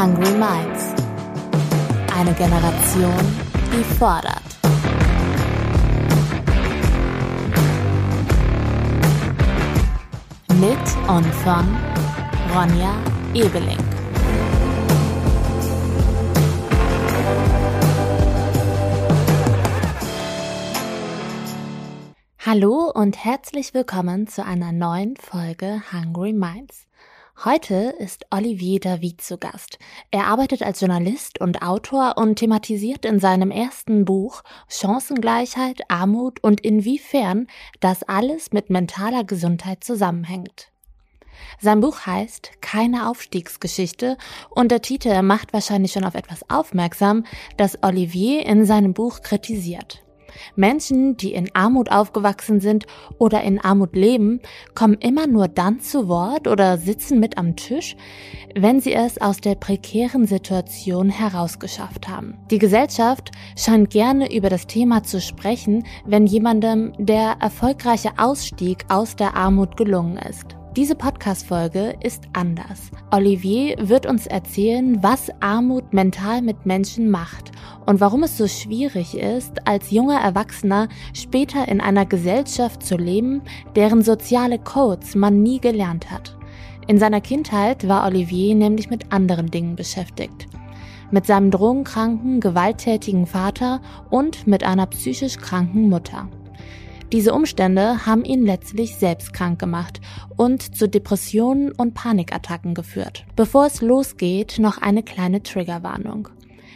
Hungry Minds. Eine Generation, die fordert. Mit und von Ronja Ebeling. Hallo und herzlich willkommen zu einer neuen Folge Hungry Minds. Heute ist Olivier David zu Gast. Er arbeitet als Journalist und Autor und thematisiert in seinem ersten Buch Chancengleichheit, Armut und inwiefern das alles mit mentaler Gesundheit zusammenhängt. Sein Buch heißt Keine Aufstiegsgeschichte und der Titel macht wahrscheinlich schon auf etwas aufmerksam, das Olivier in seinem Buch kritisiert. Menschen, die in Armut aufgewachsen sind oder in Armut leben, kommen immer nur dann zu Wort oder sitzen mit am Tisch, wenn sie es aus der prekären Situation herausgeschafft haben. Die Gesellschaft scheint gerne über das Thema zu sprechen, wenn jemandem der erfolgreiche Ausstieg aus der Armut gelungen ist. Diese Podcast-Folge ist anders. Olivier wird uns erzählen, was Armut mental mit Menschen macht und warum es so schwierig ist, als junger Erwachsener später in einer Gesellschaft zu leben, deren soziale Codes man nie gelernt hat. In seiner Kindheit war Olivier nämlich mit anderen Dingen beschäftigt. Mit seinem drogenkranken, gewalttätigen Vater und mit einer psychisch kranken Mutter. Diese Umstände haben ihn letztlich selbst krank gemacht und zu Depressionen und Panikattacken geführt. Bevor es losgeht, noch eine kleine Triggerwarnung.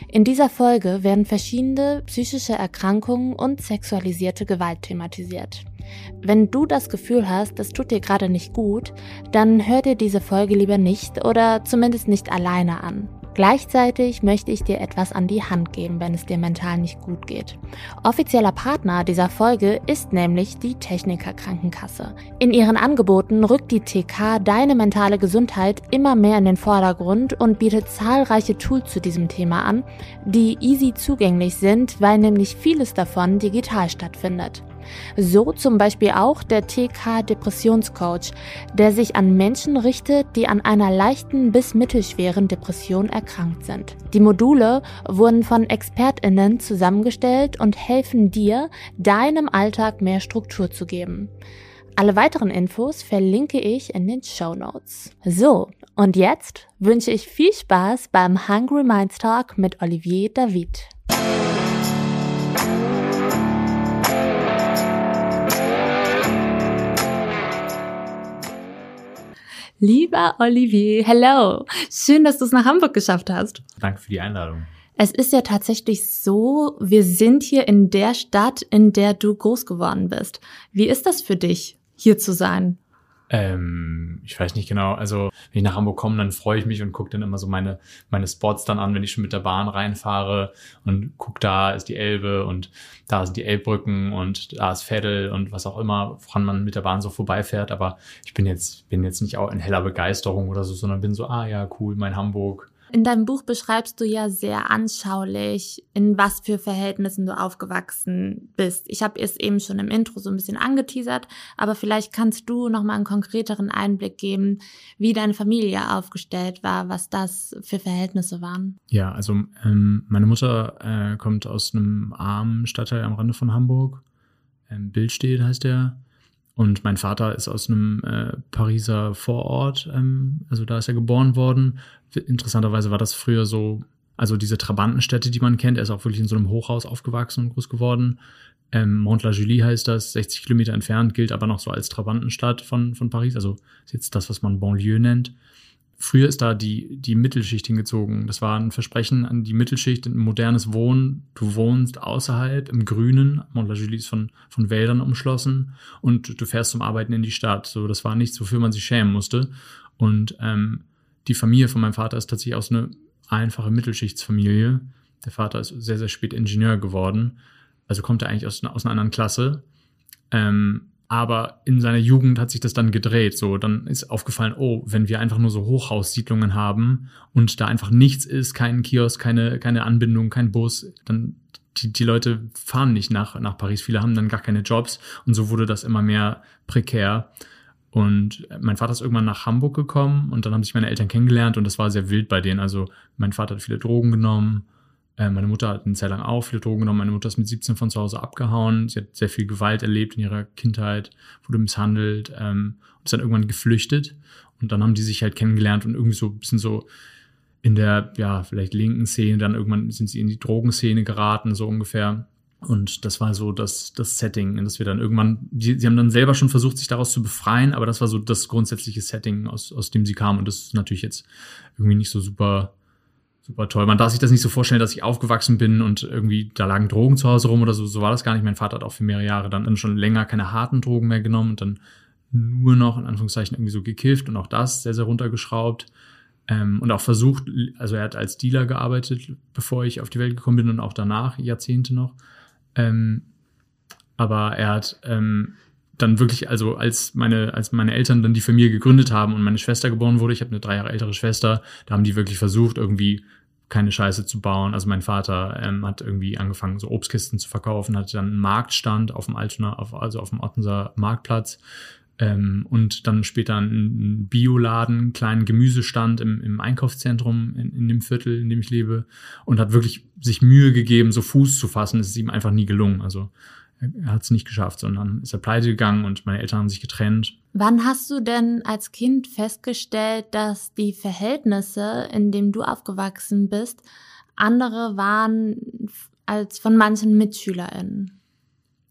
In dieser Folge werden verschiedene psychische Erkrankungen und sexualisierte Gewalt thematisiert. Wenn du das Gefühl hast, das tut dir gerade nicht gut, dann hör dir diese Folge lieber nicht oder zumindest nicht alleine an. Gleichzeitig möchte ich dir etwas an die Hand geben, wenn es dir mental nicht gut geht. Offizieller Partner dieser Folge ist nämlich die Techniker Krankenkasse. In ihren Angeboten rückt die TK deine mentale Gesundheit immer mehr in den Vordergrund und bietet zahlreiche Tools zu diesem Thema an, die easy zugänglich sind, weil nämlich vieles davon digital stattfindet. So zum Beispiel auch der TK Depressionscoach, der sich an Menschen richtet, die an einer leichten bis mittelschweren Depression erkrankt sind. Die Module wurden von ExpertInnen zusammengestellt und helfen dir, deinem Alltag mehr Struktur zu geben. Alle weiteren Infos verlinke ich in den Show Notes. So, und jetzt wünsche ich viel Spaß beim Hungry Minds Talk mit Olivier David. Lieber Olivier, hello. Schön, dass du es nach Hamburg geschafft hast. Danke für die Einladung. Es ist ja tatsächlich so, wir sind hier in der Stadt, in der du groß geworden bist. Wie ist das für dich, hier zu sein? Ähm, ich weiß nicht genau. Also wenn ich nach Hamburg komme, dann freue ich mich und gucke dann immer so meine meine Spots dann an, wenn ich schon mit der Bahn reinfahre und guck da ist die Elbe und da sind die Elbbrücken und da ist Veddel und was auch immer, woran man mit der Bahn so vorbeifährt. Aber ich bin jetzt bin jetzt nicht auch in heller Begeisterung oder so, sondern bin so ah ja cool, mein Hamburg in deinem Buch beschreibst du ja sehr anschaulich, in was für Verhältnissen du aufgewachsen bist. Ich habe es eben schon im Intro so ein bisschen angeteasert, aber vielleicht kannst du noch mal einen konkreteren Einblick geben, wie deine Familie aufgestellt war, was das für Verhältnisse waren. Ja, also ähm, meine Mutter äh, kommt aus einem armen Stadtteil am Rande von Hamburg. Ähm, Bildstedt heißt der. Und mein Vater ist aus einem äh, Pariser Vorort, ähm, also da ist er geboren worden. Interessanterweise war das früher so, also diese Trabantenstädte, die man kennt. Er ist auch wirklich in so einem Hochhaus aufgewachsen und groß geworden. Ähm, Mont-la-Julie heißt das, 60 Kilometer entfernt, gilt aber noch so als Trabantenstadt von, von Paris. Also ist jetzt das, was man Banlieue nennt. Früher ist da die, die Mittelschicht hingezogen. Das war ein Versprechen an die Mittelschicht, ein modernes Wohnen. Du wohnst außerhalb im Grünen. Mont-la-Julie ist von, von Wäldern umschlossen und du fährst zum Arbeiten in die Stadt. So, das war nichts, wofür man sich schämen musste. Und ähm, die Familie von meinem Vater ist tatsächlich aus einer einfache Mittelschichtsfamilie. Der Vater ist sehr, sehr spät Ingenieur geworden. Also kommt er eigentlich aus, aus einer anderen Klasse. Ähm, aber in seiner Jugend hat sich das dann gedreht. So, dann ist aufgefallen, oh, wenn wir einfach nur so Hochhaussiedlungen haben und da einfach nichts ist, kein Kiosk, keine, keine Anbindung, kein Bus, dann die, die Leute fahren nicht nach, nach Paris. Viele haben dann gar keine Jobs und so wurde das immer mehr prekär. Und mein Vater ist irgendwann nach Hamburg gekommen und dann haben sich meine Eltern kennengelernt und das war sehr wild bei denen. Also mein Vater hat viele Drogen genommen, äh, meine Mutter hat eine Zeit lang auch viele Drogen genommen. Meine Mutter ist mit 17 von zu Hause abgehauen. Sie hat sehr viel Gewalt erlebt in ihrer Kindheit, wurde misshandelt ähm, und ist dann irgendwann geflüchtet. Und dann haben die sich halt kennengelernt und irgendwie so ein bisschen so in der, ja, vielleicht linken Szene, dann irgendwann sind sie in die Drogenszene geraten, so ungefähr. Und das war so das, das Setting, in das wir dann irgendwann, die, sie haben dann selber schon versucht, sich daraus zu befreien, aber das war so das grundsätzliche Setting, aus, aus dem sie kamen. Und das ist natürlich jetzt irgendwie nicht so super, super toll. Man darf sich das nicht so vorstellen, dass ich aufgewachsen bin und irgendwie da lagen Drogen zu Hause rum oder so. So war das gar nicht. Mein Vater hat auch für mehrere Jahre dann schon länger keine harten Drogen mehr genommen und dann nur noch in Anführungszeichen irgendwie so gekifft und auch das sehr, sehr runtergeschraubt. Ähm, und auch versucht, also er hat als Dealer gearbeitet, bevor ich auf die Welt gekommen bin und auch danach, Jahrzehnte noch. Ähm, aber er hat ähm, dann wirklich, also als meine, als meine Eltern dann die Familie gegründet haben und meine Schwester geboren wurde, ich habe eine drei Jahre ältere Schwester, da haben die wirklich versucht, irgendwie keine Scheiße zu bauen. Also mein Vater ähm, hat irgendwie angefangen, so Obstkisten zu verkaufen, hatte dann einen Marktstand auf dem Altona, auf, also auf dem Ottenser Marktplatz ähm, und dann später einen Bioladen, einen kleinen Gemüsestand im, im Einkaufszentrum in, in, dem Viertel, in dem ich lebe und hat wirklich sich Mühe gegeben, so Fuß zu fassen. Es ist ihm einfach nie gelungen. Also er hat es nicht geschafft, sondern ist er pleite gegangen und meine Eltern haben sich getrennt. Wann hast du denn als Kind festgestellt, dass die Verhältnisse, in denen du aufgewachsen bist, andere waren als von manchen MitschülerInnen?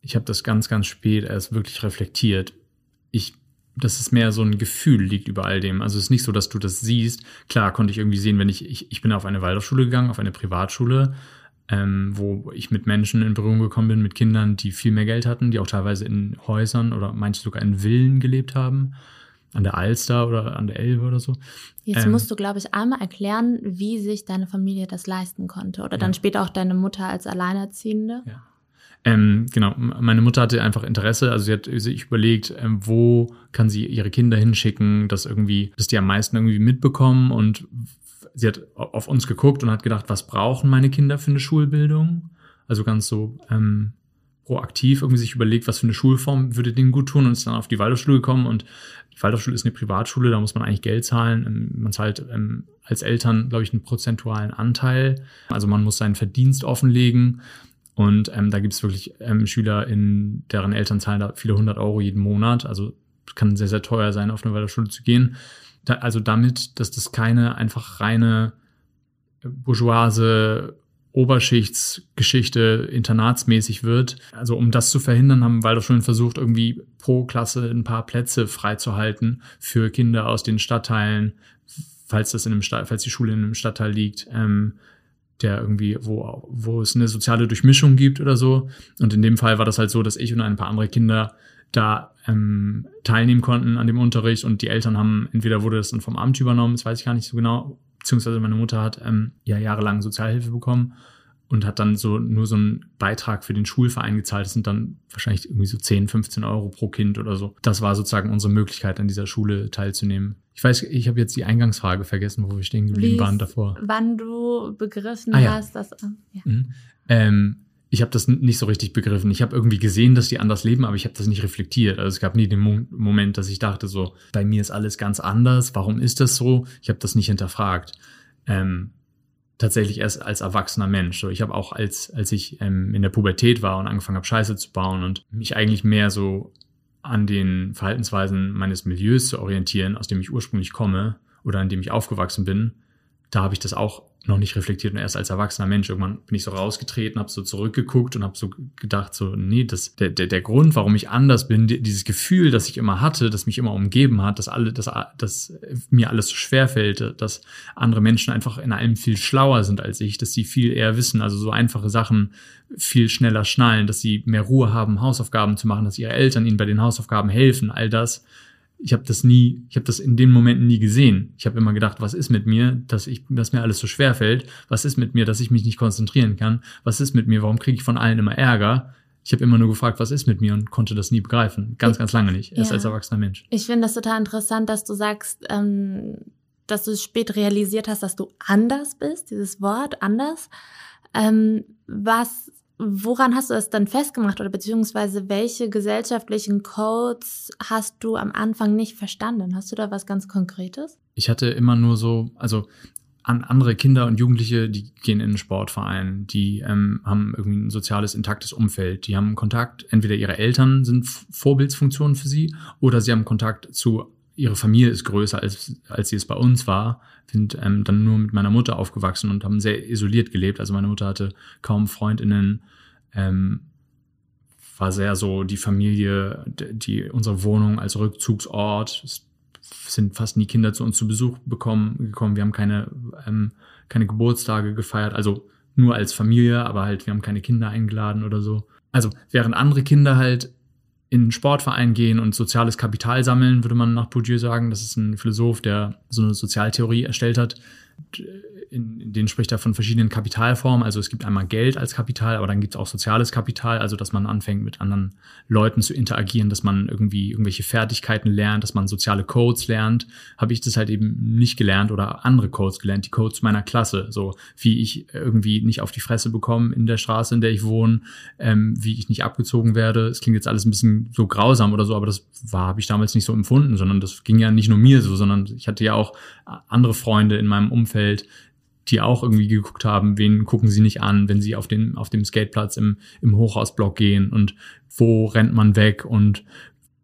Ich habe das ganz, ganz spät erst wirklich reflektiert. Ich, das ist mehr so ein Gefühl liegt über all dem. Also es ist nicht so, dass du das siehst. Klar konnte ich irgendwie sehen, wenn ich, ich, ich bin auf eine Waldorfschule gegangen, auf eine Privatschule ähm, wo ich mit Menschen in Berührung gekommen bin, mit Kindern, die viel mehr Geld hatten, die auch teilweise in Häusern oder manche sogar in Villen gelebt haben, an der Alster oder an der Elbe oder so. Jetzt ähm, musst du, glaube ich, einmal erklären, wie sich deine Familie das leisten konnte oder dann ja. später auch deine Mutter als Alleinerziehende. Ja. Ähm, genau, meine Mutter hatte einfach Interesse, also sie hat sich überlegt, ähm, wo kann sie ihre Kinder hinschicken, dass irgendwie, dass die am meisten irgendwie mitbekommen und sie hat auf uns geguckt und hat gedacht, was brauchen meine Kinder für eine Schulbildung? Also ganz so ähm, proaktiv irgendwie sich überlegt, was für eine Schulform würde denen gut tun und ist dann auf die Waldorfschule gekommen und die Waldorfschule ist eine Privatschule, da muss man eigentlich Geld zahlen. Ähm, man zahlt ähm, als Eltern, glaube ich, einen prozentualen Anteil. Also man muss seinen Verdienst offenlegen. Und ähm, da gibt es wirklich ähm, Schüler, in deren Eltern zahlen da viele hundert Euro jeden Monat. Also kann sehr, sehr teuer sein, auf eine Waldorfschule zu gehen da, also damit, dass das keine einfach reine bourgeoise Oberschichtsgeschichte internatsmäßig wird. Also um das zu verhindern, haben Waldorfschulen versucht, irgendwie pro Klasse ein paar Plätze freizuhalten für Kinder aus den Stadtteilen, falls das in einem Stadt, falls die Schule in einem Stadtteil liegt, ähm, der irgendwie, wo, wo es eine soziale Durchmischung gibt oder so. Und in dem Fall war das halt so, dass ich und ein paar andere Kinder da ähm, teilnehmen konnten an dem Unterricht und die Eltern haben, entweder wurde das dann vom Amt übernommen, das weiß ich gar nicht so genau, beziehungsweise meine Mutter hat ähm, ja jahrelang Sozialhilfe bekommen und hat dann so nur so einen Beitrag für den Schulverein gezahlt. Das sind dann wahrscheinlich irgendwie so 10, 15 Euro pro Kind oder so. Das war sozusagen unsere Möglichkeit, an dieser Schule teilzunehmen. Ich weiß, ich habe jetzt die Eingangsfrage vergessen, wo wir stehen geblieben waren davor. Wann du begriffen ah, ja. hast, dass. Ja. Mhm. Ähm, ich habe das nicht so richtig begriffen. Ich habe irgendwie gesehen, dass die anders leben, aber ich habe das nicht reflektiert. Also es gab nie den Mo Moment, dass ich dachte so, bei mir ist alles ganz anders. Warum ist das so? Ich habe das nicht hinterfragt. Ähm, tatsächlich erst als erwachsener Mensch. So, ich habe auch als als ich ähm, in der Pubertät war und angefangen habe Scheiße zu bauen und mich eigentlich mehr so an den Verhaltensweisen meines Milieus zu orientieren, aus dem ich ursprünglich komme oder an dem ich aufgewachsen bin, da habe ich das auch noch nicht reflektiert und erst als erwachsener Mensch irgendwann bin ich so rausgetreten, habe so zurückgeguckt und habe so gedacht so nee, das der, der der Grund, warum ich anders bin, dieses Gefühl, das ich immer hatte, das mich immer umgeben hat, dass alle dass dass mir alles so schwer fällt, dass andere Menschen einfach in allem viel schlauer sind als ich, dass sie viel eher wissen, also so einfache Sachen viel schneller schnallen, dass sie mehr Ruhe haben, Hausaufgaben zu machen, dass ihre Eltern ihnen bei den Hausaufgaben helfen, all das ich habe das nie, ich habe das in den Momenten nie gesehen. Ich habe immer gedacht, was ist mit mir, dass ich, dass mir alles so schwer fällt? Was ist mit mir, dass ich mich nicht konzentrieren kann? Was ist mit mir? Warum kriege ich von allen immer Ärger? Ich habe immer nur gefragt, was ist mit mir und konnte das nie begreifen. Ganz, ganz lange nicht. Erst ja. als erwachsener Mensch. Ich finde das total interessant, dass du sagst, ähm, dass du spät realisiert hast, dass du anders bist, dieses Wort anders. Ähm, was woran hast du es dann festgemacht oder beziehungsweise welche gesellschaftlichen Codes hast du am Anfang nicht verstanden? Hast du da was ganz Konkretes? Ich hatte immer nur so, also an andere Kinder und Jugendliche, die gehen in einen Sportverein, die ähm, haben irgendwie ein soziales, intaktes Umfeld, die haben Kontakt, entweder ihre Eltern sind Vorbildsfunktionen für sie oder sie haben Kontakt zu ihre Familie ist größer, als, als sie es bei uns war. Sind ähm, dann nur mit meiner Mutter aufgewachsen und haben sehr isoliert gelebt. Also meine Mutter hatte kaum Freundinnen, ähm, war sehr so die Familie, die unsere Wohnung als Rückzugsort. Es sind fast nie Kinder zu uns zu Besuch bekommen, gekommen. Wir haben keine, ähm, keine Geburtstage gefeiert, also nur als Familie, aber halt, wir haben keine Kinder eingeladen oder so. Also während andere Kinder halt in einen Sportverein gehen und soziales Kapital sammeln, würde man nach Bourdieu sagen. Das ist ein Philosoph, der so eine Sozialtheorie erstellt hat in, in denen spricht er von verschiedenen Kapitalformen. Also es gibt einmal Geld als Kapital, aber dann gibt es auch soziales Kapital, also dass man anfängt mit anderen Leuten zu interagieren, dass man irgendwie irgendwelche Fertigkeiten lernt, dass man soziale Codes lernt. Habe ich das halt eben nicht gelernt oder andere Codes gelernt, die Codes meiner Klasse, so wie ich irgendwie nicht auf die Fresse bekomme in der Straße, in der ich wohne, ähm, wie ich nicht abgezogen werde. Es klingt jetzt alles ein bisschen so grausam oder so, aber das war habe ich damals nicht so empfunden, sondern das ging ja nicht nur mir so, sondern ich hatte ja auch andere Freunde in meinem Umfeld, die auch irgendwie geguckt haben, wen gucken sie nicht an, wenn sie auf, den, auf dem Skateplatz im, im Hochhausblock gehen und wo rennt man weg und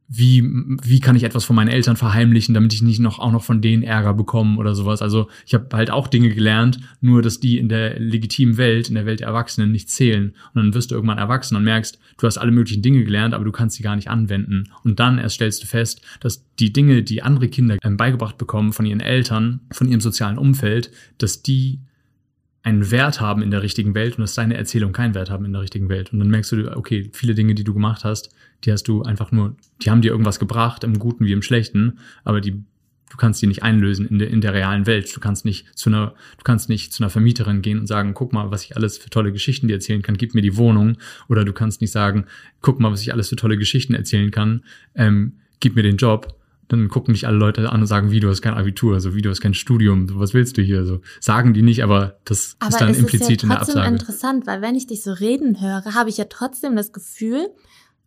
wie, wie kann ich etwas von meinen Eltern verheimlichen, damit ich nicht noch auch noch von denen Ärger bekomme oder sowas. Also ich habe halt auch Dinge gelernt, nur dass die in der legitimen Welt, in der Welt der Erwachsenen nicht zählen. Und dann wirst du irgendwann erwachsen und merkst, du hast alle möglichen Dinge gelernt, aber du kannst sie gar nicht anwenden. Und dann erst stellst du fest, dass die Dinge, die andere Kinder ähm, beigebracht bekommen von ihren Eltern, von ihrem sozialen Umfeld, dass die einen Wert haben in der richtigen Welt und dass deine Erzählung keinen Wert haben in der richtigen Welt. Und dann merkst du, okay, viele Dinge, die du gemacht hast, die hast du einfach nur, die haben dir irgendwas gebracht, im Guten wie im Schlechten, aber die, du kannst die nicht einlösen in der, in der realen Welt. Du kannst nicht zu einer, du kannst nicht zu einer Vermieterin gehen und sagen, guck mal, was ich alles für tolle Geschichten dir erzählen kann, gib mir die Wohnung. Oder du kannst nicht sagen, guck mal, was ich alles für tolle Geschichten erzählen kann, ähm, gib mir den Job dann gucken dich alle Leute an und sagen, wie du hast kein Abitur, so wie du hast kein Studium, was willst du hier? So sagen die nicht, aber das aber ist dann implizit ist ja in der Absage. Aber interessant, weil wenn ich dich so reden höre, habe ich ja trotzdem das Gefühl,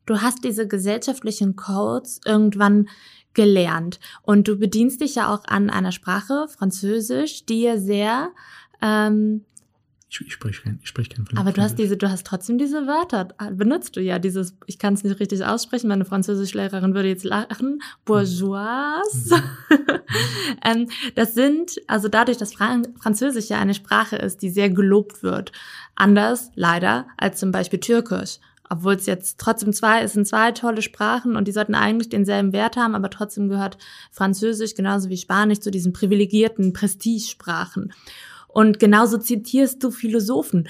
du hast diese gesellschaftlichen Codes irgendwann gelernt und du bedienst dich ja auch an einer Sprache, Französisch, die ja sehr ähm, ich, ich spreche kein, ich sprech kein Aber du hast diese, du hast trotzdem diese Wörter, benutzt du ja dieses, ich kann es nicht richtig aussprechen, meine Französischlehrerin würde jetzt lachen, bourgeois. Mhm. ähm, das sind, also dadurch, dass Französisch ja eine Sprache ist, die sehr gelobt wird, anders leider als zum Beispiel Türkisch obwohl es jetzt trotzdem zwei, es sind zwei tolle Sprachen und die sollten eigentlich denselben Wert haben, aber trotzdem gehört Französisch genauso wie Spanisch zu diesen privilegierten Prestigesprachen. Und genauso zitierst du Philosophen.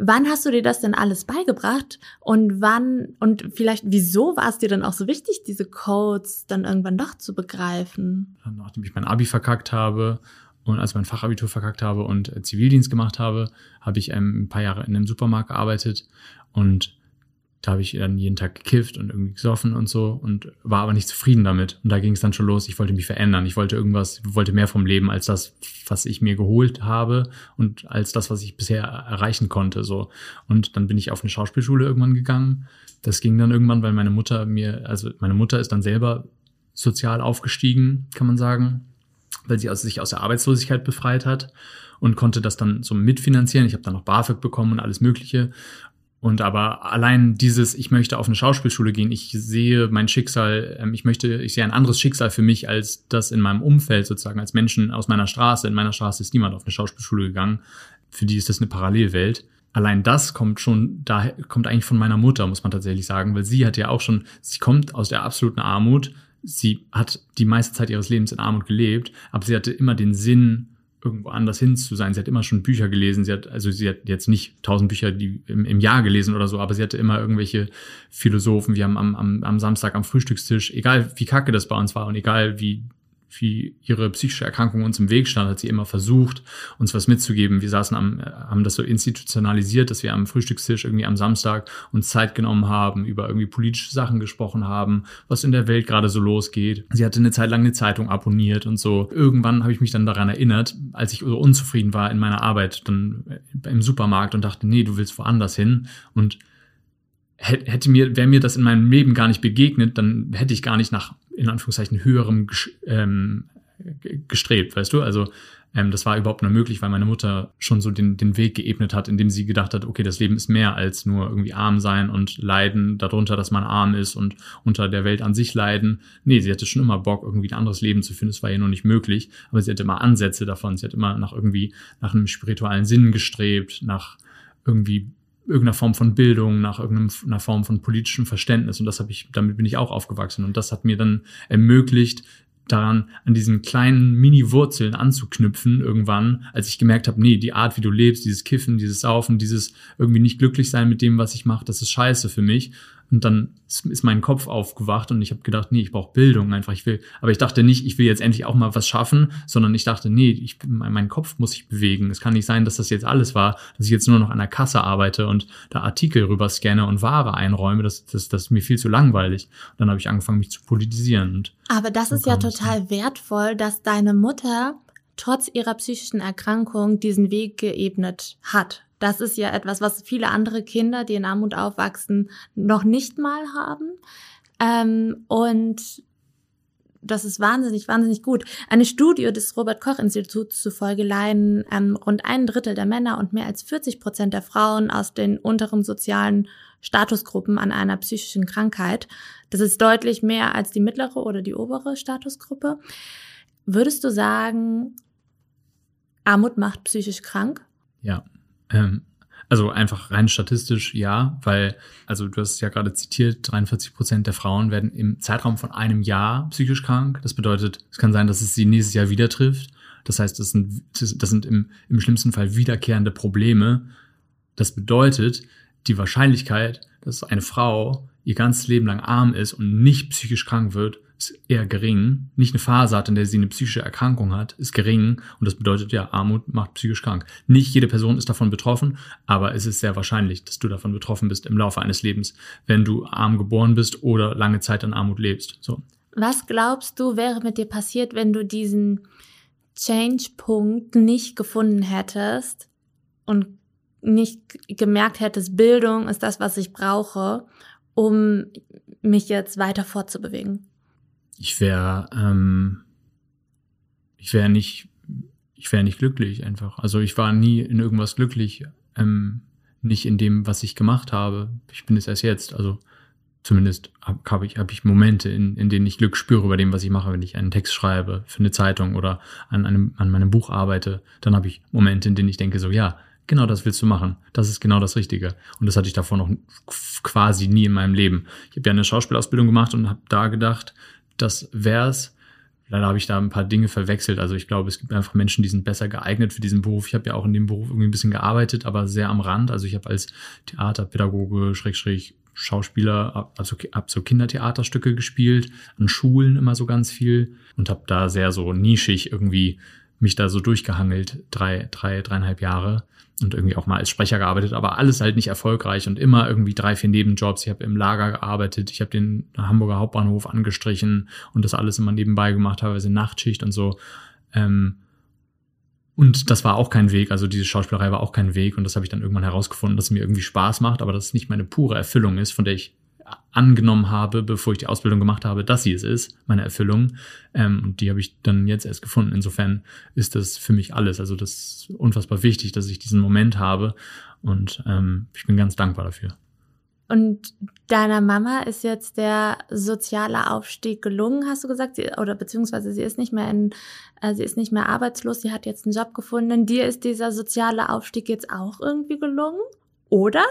Wann hast du dir das denn alles beigebracht und wann und vielleicht wieso war es dir dann auch so wichtig, diese Codes dann irgendwann doch zu begreifen? Nachdem ich mein Abi verkackt habe und als mein Fachabitur verkackt habe und äh, Zivildienst gemacht habe, habe ich ähm, ein paar Jahre in einem Supermarkt gearbeitet und da habe ich dann jeden Tag gekifft und irgendwie gesoffen und so und war aber nicht zufrieden damit. Und da ging es dann schon los. Ich wollte mich verändern. Ich wollte irgendwas, wollte mehr vom Leben als das, was ich mir geholt habe und als das, was ich bisher erreichen konnte. So. Und dann bin ich auf eine Schauspielschule irgendwann gegangen. Das ging dann irgendwann, weil meine Mutter mir, also meine Mutter ist dann selber sozial aufgestiegen, kann man sagen, weil sie sich aus der Arbeitslosigkeit befreit hat und konnte das dann so mitfinanzieren. Ich habe dann noch BAföG bekommen und alles Mögliche. Und aber allein dieses, ich möchte auf eine Schauspielschule gehen, ich sehe mein Schicksal, ähm, ich möchte, ich sehe ein anderes Schicksal für mich als das in meinem Umfeld sozusagen, als Menschen aus meiner Straße. In meiner Straße ist niemand auf eine Schauspielschule gegangen. Für die ist das eine Parallelwelt. Allein das kommt schon, da kommt eigentlich von meiner Mutter, muss man tatsächlich sagen, weil sie hat ja auch schon, sie kommt aus der absoluten Armut. Sie hat die meiste Zeit ihres Lebens in Armut gelebt, aber sie hatte immer den Sinn, irgendwo anders hin zu sein. Sie hat immer schon Bücher gelesen. Sie hat, also sie hat jetzt nicht tausend Bücher die im, im Jahr gelesen oder so, aber sie hatte immer irgendwelche Philosophen. Wir haben am, am, am Samstag am Frühstückstisch, egal wie kacke das bei uns war und egal wie wie ihre psychische Erkrankung uns im Weg stand, hat sie immer versucht, uns was mitzugeben. Wir saßen am, haben das so institutionalisiert, dass wir am Frühstückstisch irgendwie am Samstag uns Zeit genommen haben, über irgendwie politische Sachen gesprochen haben, was in der Welt gerade so losgeht. Sie hatte eine Zeit lang eine Zeitung abonniert und so. Irgendwann habe ich mich dann daran erinnert, als ich so unzufrieden war in meiner Arbeit, dann im Supermarkt und dachte, nee, du willst woanders hin und hätte mir, wäre mir das in meinem Leben gar nicht begegnet, dann hätte ich gar nicht nach, in Anführungszeichen, höherem ähm, gestrebt, weißt du? Also ähm, das war überhaupt nur möglich, weil meine Mutter schon so den, den Weg geebnet hat, indem sie gedacht hat, okay, das Leben ist mehr als nur irgendwie arm sein und leiden darunter, dass man arm ist und unter der Welt an sich leiden. Nee, sie hatte schon immer Bock, irgendwie ein anderes Leben zu finden. Das war ihr noch nicht möglich, aber sie hatte immer Ansätze davon. Sie hat immer nach irgendwie, nach einem spirituellen Sinn gestrebt, nach irgendwie irgendeiner Form von Bildung, nach irgendeiner Form von politischem Verständnis. Und das habe ich, damit bin ich auch aufgewachsen. Und das hat mir dann ermöglicht, daran, an diesen kleinen Mini-Wurzeln anzuknüpfen irgendwann, als ich gemerkt habe, nee, die Art, wie du lebst, dieses Kiffen, dieses Saufen, dieses irgendwie nicht glücklich sein mit dem, was ich mache, das ist scheiße für mich. Und dann ist mein Kopf aufgewacht und ich habe gedacht, nee, ich brauche Bildung einfach. Ich will, aber ich dachte nicht, ich will jetzt endlich auch mal was schaffen, sondern ich dachte, nee, ich, mein Kopf muss sich bewegen. Es kann nicht sein, dass das jetzt alles war, dass ich jetzt nur noch an der Kasse arbeite und da Artikel rüber scanne und Ware einräume. Das, das, das ist mir viel zu langweilig. Und dann habe ich angefangen, mich zu politisieren. Und aber das ist ja total wertvoll, dass deine Mutter trotz ihrer psychischen Erkrankung diesen Weg geebnet hat. Das ist ja etwas, was viele andere Kinder, die in Armut aufwachsen, noch nicht mal haben. Ähm, und das ist wahnsinnig, wahnsinnig gut. Eine Studie des Robert-Koch-Instituts zufolge leiden ähm, rund ein Drittel der Männer und mehr als 40 Prozent der Frauen aus den unteren sozialen Statusgruppen an einer psychischen Krankheit. Das ist deutlich mehr als die mittlere oder die obere Statusgruppe. Würdest du sagen, Armut macht psychisch krank? Ja, ähm, also einfach rein statistisch ja, weil, also du hast es ja gerade zitiert, 43 Prozent der Frauen werden im Zeitraum von einem Jahr psychisch krank. Das bedeutet, es kann sein, dass es sie nächstes Jahr wieder trifft. Das heißt, das sind, das sind im, im schlimmsten Fall wiederkehrende Probleme. Das bedeutet, die Wahrscheinlichkeit, dass eine Frau ihr ganzes Leben lang arm ist und nicht psychisch krank wird, ist eher gering. Nicht eine Phase hat, in der sie eine psychische Erkrankung hat, ist gering. Und das bedeutet ja, Armut macht psychisch krank. Nicht jede Person ist davon betroffen, aber es ist sehr wahrscheinlich, dass du davon betroffen bist im Laufe eines Lebens, wenn du arm geboren bist oder lange Zeit in Armut lebst. So. Was glaubst du, wäre mit dir passiert, wenn du diesen Change-Punkt nicht gefunden hättest und nicht gemerkt hättest, Bildung ist das, was ich brauche, um mich jetzt weiter fortzubewegen? Ich wäre, ähm, ich wäre nicht, ich wäre nicht glücklich einfach. Also ich war nie in irgendwas glücklich, ähm, nicht in dem, was ich gemacht habe. Ich bin es erst jetzt. Also zumindest habe hab ich, hab ich Momente, in, in denen ich Glück spüre über dem, was ich mache, wenn ich einen Text schreibe für eine Zeitung oder an, einem, an meinem Buch arbeite. Dann habe ich Momente, in denen ich denke, so ja, genau das willst du machen. Das ist genau das Richtige. Und das hatte ich davor noch quasi nie in meinem Leben. Ich habe ja eine Schauspielausbildung gemacht und habe da gedacht, das wär's. Leider habe ich da ein paar Dinge verwechselt. Also ich glaube, es gibt einfach Menschen, die sind besser geeignet für diesen Beruf. Ich habe ja auch in dem Beruf irgendwie ein bisschen gearbeitet, aber sehr am Rand. Also ich habe als Theaterpädagoge, Schrägstrich, Schauspieler, also habe so Kindertheaterstücke gespielt, an Schulen immer so ganz viel und habe da sehr so nischig irgendwie mich da so durchgehangelt, drei, drei, dreieinhalb Jahre und irgendwie auch mal als Sprecher gearbeitet, aber alles halt nicht erfolgreich und immer irgendwie drei, vier Nebenjobs. Ich habe im Lager gearbeitet, ich habe den Hamburger Hauptbahnhof angestrichen und das alles immer nebenbei gemacht, teilweise Nachtschicht und so. Ähm, und das war auch kein Weg, also diese Schauspielerei war auch kein Weg und das habe ich dann irgendwann herausgefunden, dass es mir irgendwie Spaß macht, aber dass es nicht meine pure Erfüllung ist, von der ich angenommen habe, bevor ich die Ausbildung gemacht habe, dass sie es ist, meine Erfüllung. Ähm, und die habe ich dann jetzt erst gefunden. Insofern ist das für mich alles. Also das ist unfassbar wichtig, dass ich diesen Moment habe. Und ähm, ich bin ganz dankbar dafür. Und deiner Mama ist jetzt der soziale Aufstieg gelungen, hast du gesagt, sie, oder beziehungsweise sie ist nicht mehr in, äh, sie ist nicht mehr arbeitslos, sie hat jetzt einen Job gefunden. Dir ist dieser soziale Aufstieg jetzt auch irgendwie gelungen, oder?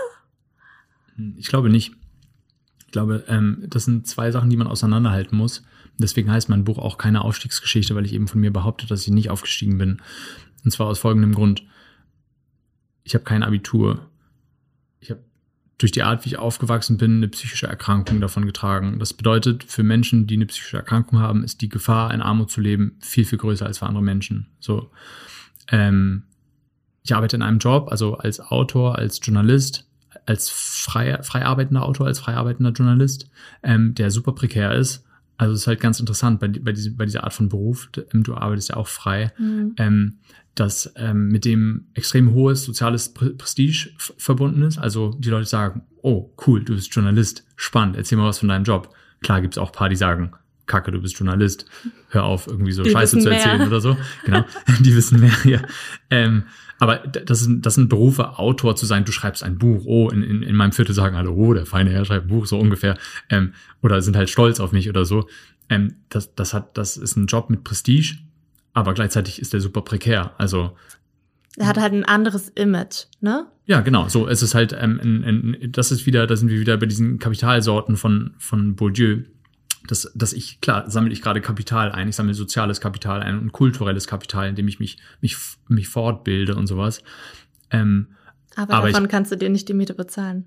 Ich glaube nicht. Ich glaube, ähm, das sind zwei Sachen, die man auseinanderhalten muss. Deswegen heißt mein Buch auch keine Aufstiegsgeschichte, weil ich eben von mir behaupte, dass ich nicht aufgestiegen bin. Und zwar aus folgendem Grund. Ich habe kein Abitur. Ich habe durch die Art, wie ich aufgewachsen bin, eine psychische Erkrankung davon getragen. Das bedeutet, für Menschen, die eine psychische Erkrankung haben, ist die Gefahr, in Armut zu leben, viel, viel größer als für andere Menschen. So, ähm, ich arbeite in einem Job, also als Autor, als Journalist, als frei, frei arbeitender Autor, als frei arbeitender Journalist, ähm, der super prekär ist. Also es ist halt ganz interessant bei, bei, diese, bei dieser Art von Beruf, du arbeitest ja auch frei, mhm. ähm, dass ähm, mit dem extrem hohes soziales Prestige verbunden ist. Also die Leute sagen, oh, cool, du bist Journalist, spannend, erzähl mal was von deinem Job. Klar gibt's auch paar, die sagen, Kacke, du bist Journalist, hör auf, irgendwie so die Scheiße zu erzählen mehr. oder so. Genau, die wissen mehr, ja. Ähm, aber das sind, das sind Berufe, Autor zu sein. Du schreibst ein Buch. Oh, in, in, in meinem Viertel sagen alle, oh, der feine Herr schreibt ein Buch, so ungefähr. Ähm, oder sind halt stolz auf mich oder so. Ähm, das, das hat, das ist ein Job mit Prestige aber gleichzeitig ist er super prekär. Also er hat halt ein anderes Image, ne? Ja, genau. So, es ist halt, ähm, ein, ein, das ist wieder, da sind wir wieder bei diesen Kapitalsorten von von Bourdieu. Dass, dass ich, klar, sammle ich gerade Kapital ein, ich sammle soziales Kapital ein und kulturelles Kapital, indem ich mich, mich, mich fortbilde und sowas. Ähm, aber, aber davon ich, kannst du dir nicht die Miete bezahlen.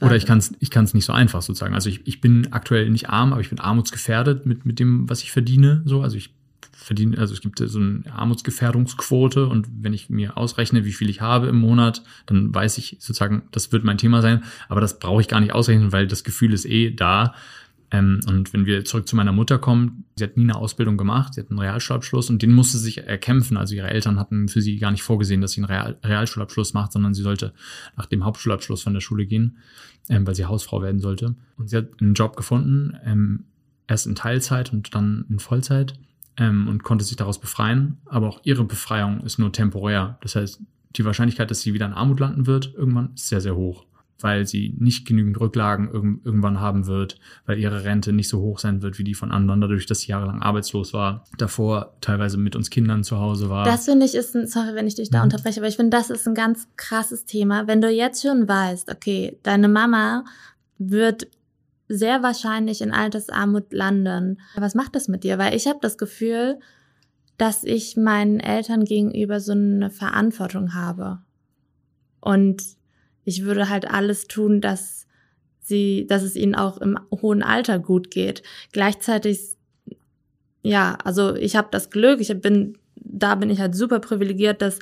Oder ich kann es ich kann's nicht so einfach sozusagen. Also ich, ich bin aktuell nicht arm, aber ich bin armutsgefährdet mit, mit dem, was ich verdiene. So, also ich verdiene, also es gibt so eine Armutsgefährdungsquote und wenn ich mir ausrechne, wie viel ich habe im Monat, dann weiß ich sozusagen, das wird mein Thema sein, aber das brauche ich gar nicht ausrechnen, weil das Gefühl ist eh da. Ähm, und wenn wir zurück zu meiner Mutter kommen, sie hat nie eine Ausbildung gemacht, sie hat einen Realschulabschluss und den musste sie sich erkämpfen. Also ihre Eltern hatten für sie gar nicht vorgesehen, dass sie einen Real Realschulabschluss macht, sondern sie sollte nach dem Hauptschulabschluss von der Schule gehen, ähm, weil sie Hausfrau werden sollte. Und sie hat einen Job gefunden, ähm, erst in Teilzeit und dann in Vollzeit ähm, und konnte sich daraus befreien. Aber auch ihre Befreiung ist nur temporär. Das heißt, die Wahrscheinlichkeit, dass sie wieder in Armut landen wird, irgendwann ist sehr, sehr hoch, weil sie nicht genügend Rücklagen irg irgendwann haben wird, weil ihre Rente nicht so hoch sein wird wie die von anderen, dadurch, dass sie jahrelang arbeitslos war, davor teilweise mit uns Kindern zu Hause war. Das finde ich ist ein, sorry, wenn ich dich da mhm. unterbreche, aber ich finde, das ist ein ganz krasses Thema. Wenn du jetzt schon weißt, okay, deine Mama wird sehr wahrscheinlich in Altersarmut landen. Was macht das mit dir? Weil ich habe das Gefühl, dass ich meinen Eltern gegenüber so eine Verantwortung habe. Und ich würde halt alles tun, dass sie, dass es ihnen auch im hohen Alter gut geht. Gleichzeitig, ja, also ich habe das Glück, ich bin, da bin ich halt super privilegiert, dass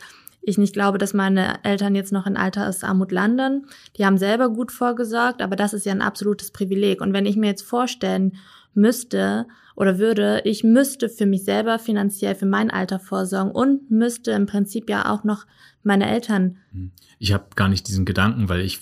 ich nicht glaube, dass meine Eltern jetzt noch in Altersarmut landen. Die haben selber gut vorgesorgt, aber das ist ja ein absolutes Privileg. Und wenn ich mir jetzt vorstellen müsste oder würde, ich müsste für mich selber finanziell für mein Alter vorsorgen und müsste im Prinzip ja auch noch meine Eltern. Ich habe gar nicht diesen Gedanken, weil ich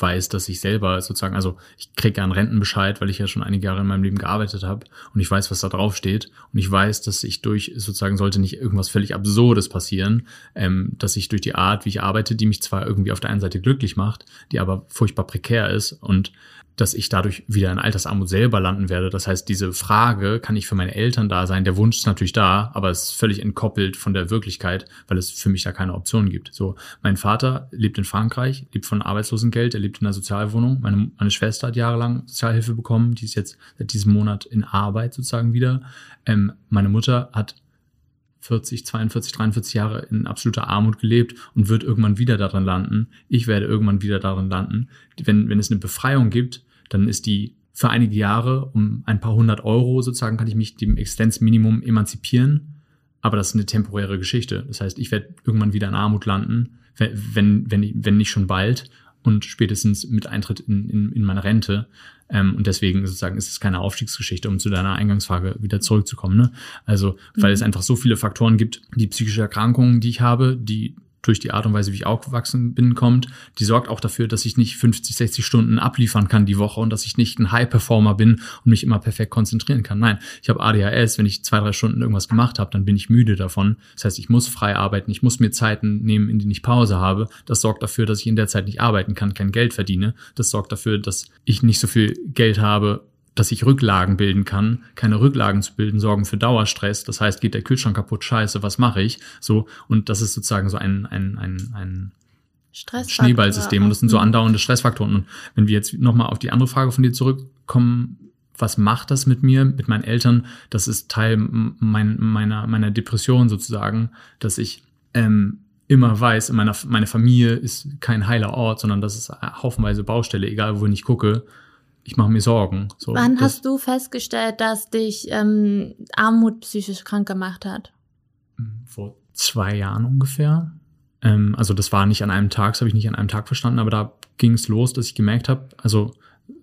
weiß, dass ich selber sozusagen, also ich kriege ja einen Rentenbescheid, weil ich ja schon einige Jahre in meinem Leben gearbeitet habe und ich weiß, was da drauf steht und ich weiß, dass ich durch sozusagen sollte nicht irgendwas völlig Absurdes passieren, ähm, dass ich durch die Art, wie ich arbeite, die mich zwar irgendwie auf der einen Seite glücklich macht, die aber furchtbar prekär ist und dass ich dadurch wieder in Altersarmut selber landen werde. Das heißt, diese Frage, kann ich für meine Eltern da sein? Der Wunsch ist natürlich da, aber es ist völlig entkoppelt von der Wirklichkeit, weil es für mich da keine Option gibt. So, mein Vater lebt in Frankreich, lebt von Arbeitslosengeld, er lebt in einer Sozialwohnung. Meine, meine Schwester hat jahrelang Sozialhilfe bekommen, die ist jetzt seit diesem Monat in Arbeit sozusagen wieder. Ähm, meine Mutter hat 40, 42, 43 Jahre in absoluter Armut gelebt und wird irgendwann wieder darin landen. Ich werde irgendwann wieder darin landen. Wenn, wenn es eine Befreiung gibt, dann ist die für einige Jahre um ein paar hundert Euro sozusagen kann ich mich dem Existenzminimum emanzipieren. Aber das ist eine temporäre Geschichte. Das heißt, ich werde irgendwann wieder in Armut landen, wenn, wenn, wenn nicht schon bald und spätestens mit Eintritt in, in, in meine Rente. Ähm, und deswegen sozusagen ist es keine Aufstiegsgeschichte, um zu deiner Eingangsfrage wieder zurückzukommen. Ne? Also, weil mhm. es einfach so viele Faktoren gibt, die psychische Erkrankungen, die ich habe, die durch die Art und Weise, wie ich aufgewachsen bin, kommt, die sorgt auch dafür, dass ich nicht 50, 60 Stunden abliefern kann die Woche und dass ich nicht ein High-Performer bin und mich immer perfekt konzentrieren kann. Nein, ich habe ADHS, wenn ich zwei, drei Stunden irgendwas gemacht habe, dann bin ich müde davon. Das heißt, ich muss frei arbeiten, ich muss mir Zeiten nehmen, in denen ich Pause habe. Das sorgt dafür, dass ich in der Zeit nicht arbeiten kann, kein Geld verdiene. Das sorgt dafür, dass ich nicht so viel Geld habe, dass ich Rücklagen bilden kann. Keine Rücklagen zu bilden sorgen für Dauerstress. Das heißt, geht der Kühlschrank kaputt, scheiße, was mache ich? So, und das ist sozusagen so ein, ein, ein, ein Schneeballsystem. Und das sind so andauernde Stressfaktoren. Und wenn wir jetzt nochmal auf die andere Frage von dir zurückkommen, was macht das mit mir, mit meinen Eltern? Das ist Teil mein, meiner, meiner Depression sozusagen, dass ich ähm, immer weiß, meiner, meine Familie ist kein heiler Ort, sondern das ist haufenweise Baustelle, egal wo ich gucke. Ich mache mir Sorgen. So, Wann hast du festgestellt, dass dich ähm, Armut psychisch krank gemacht hat? Vor zwei Jahren ungefähr. Ähm, also das war nicht an einem Tag, das habe ich nicht an einem Tag verstanden, aber da ging es los, dass ich gemerkt habe, also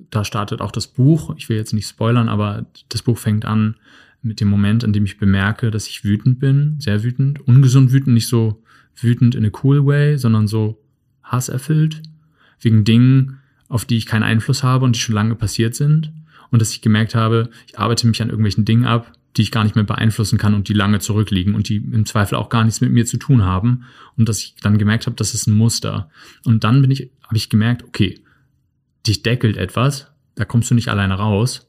da startet auch das Buch. Ich will jetzt nicht spoilern, aber das Buch fängt an mit dem Moment, in dem ich bemerke, dass ich wütend bin, sehr wütend, ungesund wütend, nicht so wütend in a cool way, sondern so hasserfüllt, wegen Dingen, auf die ich keinen Einfluss habe und die schon lange passiert sind. Und dass ich gemerkt habe, ich arbeite mich an irgendwelchen Dingen ab, die ich gar nicht mehr beeinflussen kann und die lange zurückliegen und die im Zweifel auch gar nichts mit mir zu tun haben. Und dass ich dann gemerkt habe, das ist ein Muster. Und dann bin ich, habe ich gemerkt, okay, dich deckelt etwas, da kommst du nicht alleine raus.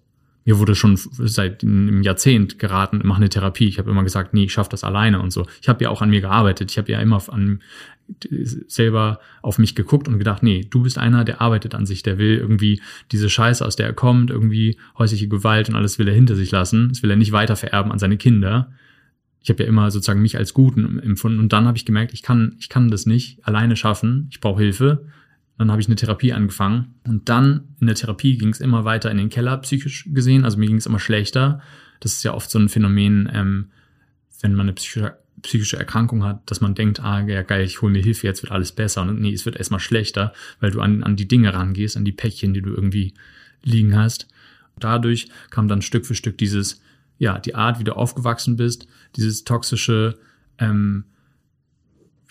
Mir wurde schon seit einem Jahrzehnt geraten, mach eine Therapie. Ich habe immer gesagt, nee, ich schaffe das alleine und so. Ich habe ja auch an mir gearbeitet. Ich habe ja immer an selber auf mich geguckt und gedacht, nee, du bist einer, der arbeitet an sich, der will irgendwie diese Scheiße, aus der er kommt, irgendwie häusliche Gewalt und alles will er hinter sich lassen. Das will er nicht weiter vererben an seine Kinder. Ich habe ja immer sozusagen mich als Guten empfunden und dann habe ich gemerkt, ich kann, ich kann das nicht alleine schaffen. Ich brauche Hilfe. Dann habe ich eine Therapie angefangen und dann in der Therapie ging es immer weiter in den Keller psychisch gesehen. Also mir ging es immer schlechter. Das ist ja oft so ein Phänomen, ähm, wenn man eine psychische, psychische Erkrankung hat, dass man denkt, ah ja geil, ich hole mir Hilfe, jetzt wird alles besser. Und nee, es wird erstmal schlechter, weil du an, an die Dinge rangehst, an die Päckchen, die du irgendwie liegen hast. Dadurch kam dann Stück für Stück dieses, ja, die Art, wie du aufgewachsen bist, dieses toxische, ähm,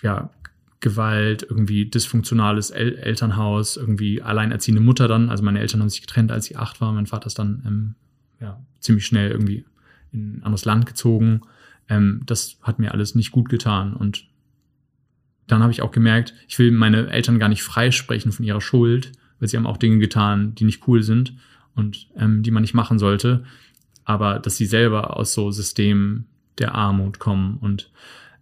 ja, Gewalt, irgendwie dysfunktionales El Elternhaus, irgendwie alleinerziehende Mutter dann. Also meine Eltern haben sich getrennt, als ich acht war. Mein Vater ist dann ähm, ja, ziemlich schnell irgendwie in ein anderes Land gezogen. Ähm, das hat mir alles nicht gut getan. Und dann habe ich auch gemerkt, ich will meine Eltern gar nicht freisprechen von ihrer Schuld, weil sie haben auch Dinge getan, die nicht cool sind und ähm, die man nicht machen sollte. Aber dass sie selber aus so Systemen der Armut kommen und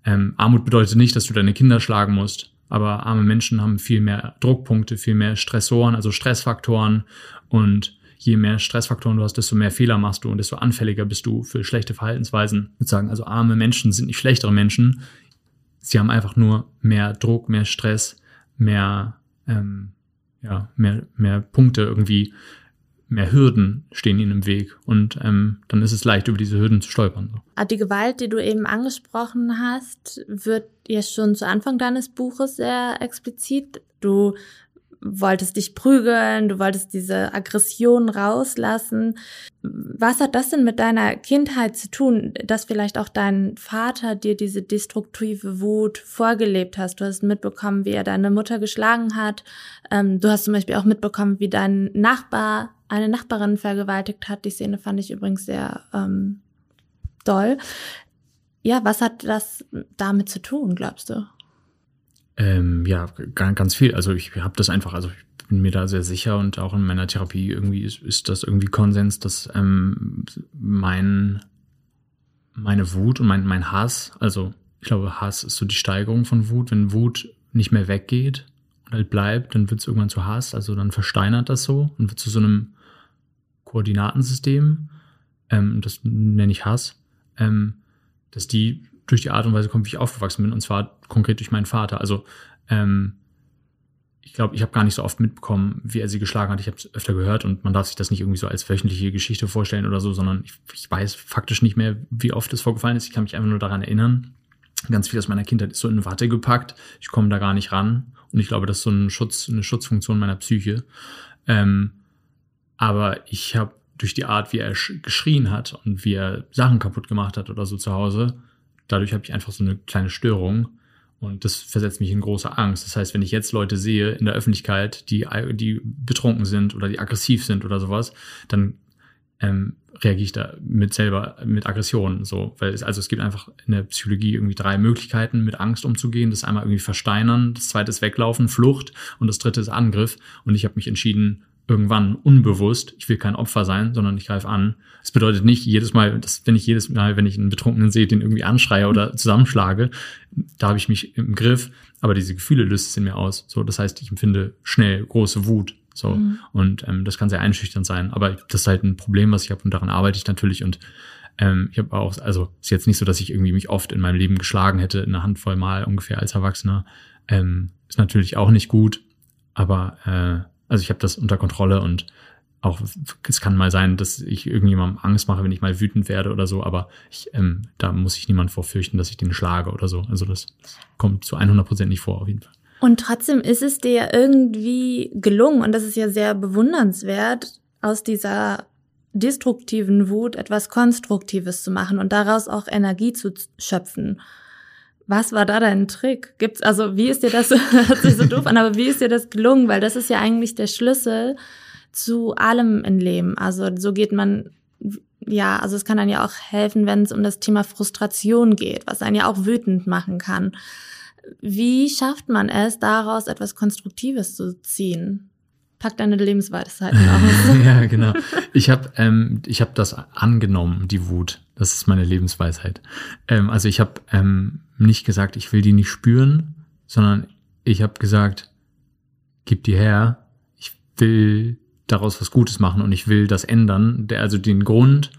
ähm, Armut bedeutet nicht, dass du deine Kinder schlagen musst, aber arme Menschen haben viel mehr Druckpunkte, viel mehr Stressoren, also Stressfaktoren und je mehr Stressfaktoren du hast, desto mehr Fehler machst du und desto anfälliger bist du für schlechte Verhaltensweisen. Ich würde sagen, also arme Menschen sind nicht schlechtere Menschen, sie haben einfach nur mehr Druck, mehr Stress, mehr, ähm, ja, mehr, mehr Punkte irgendwie mehr Hürden stehen ihnen im Weg und ähm, dann ist es leicht, über diese Hürden zu stolpern. Ah, die Gewalt, die du eben angesprochen hast, wird jetzt schon zu Anfang deines Buches sehr explizit. Du wolltest dich prügeln, du wolltest diese Aggression rauslassen. Was hat das denn mit deiner Kindheit zu tun, dass vielleicht auch dein Vater dir diese destruktive Wut vorgelebt hast? Du hast mitbekommen, wie er deine Mutter geschlagen hat. Ähm, du hast zum Beispiel auch mitbekommen, wie dein Nachbar eine Nachbarin vergewaltigt hat. Die Szene fand ich übrigens sehr ähm, doll. Ja, was hat das damit zu tun, glaubst du? Ähm, ja, ganz viel. Also ich habe das einfach, also ich bin mir da sehr sicher und auch in meiner Therapie irgendwie ist, ist das irgendwie Konsens, dass ähm, mein meine Wut und mein, mein Hass, also ich glaube, Hass ist so die Steigerung von Wut. Wenn Wut nicht mehr weggeht und halt bleibt, dann wird es irgendwann zu Hass, also dann versteinert das so und wird zu so einem Koordinatensystem, ähm, das nenne ich Hass, ähm, dass die durch die Art und Weise kommt, wie ich aufgewachsen bin, und zwar konkret durch meinen Vater. Also ähm, ich glaube, ich habe gar nicht so oft mitbekommen, wie er sie geschlagen hat. Ich habe es öfter gehört und man darf sich das nicht irgendwie so als wöchentliche Geschichte vorstellen oder so, sondern ich, ich weiß faktisch nicht mehr, wie oft es vorgefallen ist. Ich kann mich einfach nur daran erinnern. Ganz viel aus meiner Kindheit ist so in Watte gepackt. Ich komme da gar nicht ran. Und ich glaube, das ist so ein Schutz, eine Schutzfunktion meiner Psyche. Ähm, aber ich habe durch die Art, wie er geschrien hat und wie er Sachen kaputt gemacht hat oder so zu Hause, dadurch habe ich einfach so eine kleine Störung. Und das versetzt mich in große Angst. Das heißt, wenn ich jetzt Leute sehe in der Öffentlichkeit, die, die betrunken sind oder die aggressiv sind oder sowas, dann ähm, reagiere ich da mit selber mit Aggression. So, weil es, also es gibt einfach in der Psychologie irgendwie drei Möglichkeiten, mit Angst umzugehen. Das ist einmal irgendwie versteinern, das zweite ist weglaufen, Flucht und das dritte ist Angriff. Und ich habe mich entschieden, irgendwann unbewusst, ich will kein Opfer sein, sondern ich greife an. Das bedeutet nicht jedes Mal, dass wenn ich jedes Mal, wenn ich einen Betrunkenen sehe, den irgendwie anschreie oder zusammenschlage, da habe ich mich im Griff, aber diese Gefühle löst es in mir aus. So, das heißt, ich empfinde schnell große Wut. So mhm. und ähm, das kann sehr einschüchternd sein, aber das ist halt ein Problem, was ich habe und daran arbeite ich natürlich und Ähm, ich habe auch, also ist jetzt nicht so, dass ich irgendwie mich oft in meinem Leben geschlagen hätte, eine Handvoll Mal ungefähr als Erwachsener. Ähm, ist natürlich auch nicht gut, aber äh, also ich habe das unter Kontrolle und auch es kann mal sein, dass ich irgendjemandem Angst mache, wenn ich mal wütend werde oder so, aber ich, ähm, da muss ich niemand vorfürchten, dass ich den schlage oder so. Also das, das kommt zu 100 Prozent nicht vor, auf jeden Fall. Und trotzdem ist es dir irgendwie gelungen, und das ist ja sehr bewundernswert, aus dieser destruktiven Wut etwas Konstruktives zu machen und daraus auch Energie zu schöpfen. Was war da dein Trick? Gibt's, also wie ist dir das, hört sich so doof an, aber wie ist dir das gelungen? Weil das ist ja eigentlich der Schlüssel zu allem im Leben. Also so geht man, ja, also es kann dann ja auch helfen, wenn es um das Thema Frustration geht, was einen ja auch wütend machen kann. Wie schafft man es, daraus etwas Konstruktives zu ziehen? Pack deine Lebensweisheiten aus. ja, genau. Ich habe ähm, ich hab das angenommen, die Wut. Das ist meine Lebensweisheit. Ähm, also ich habe ähm, nicht gesagt, ich will die nicht spüren, sondern ich habe gesagt, gib die her. Ich will daraus was Gutes machen und ich will das ändern. Der, also den Grund,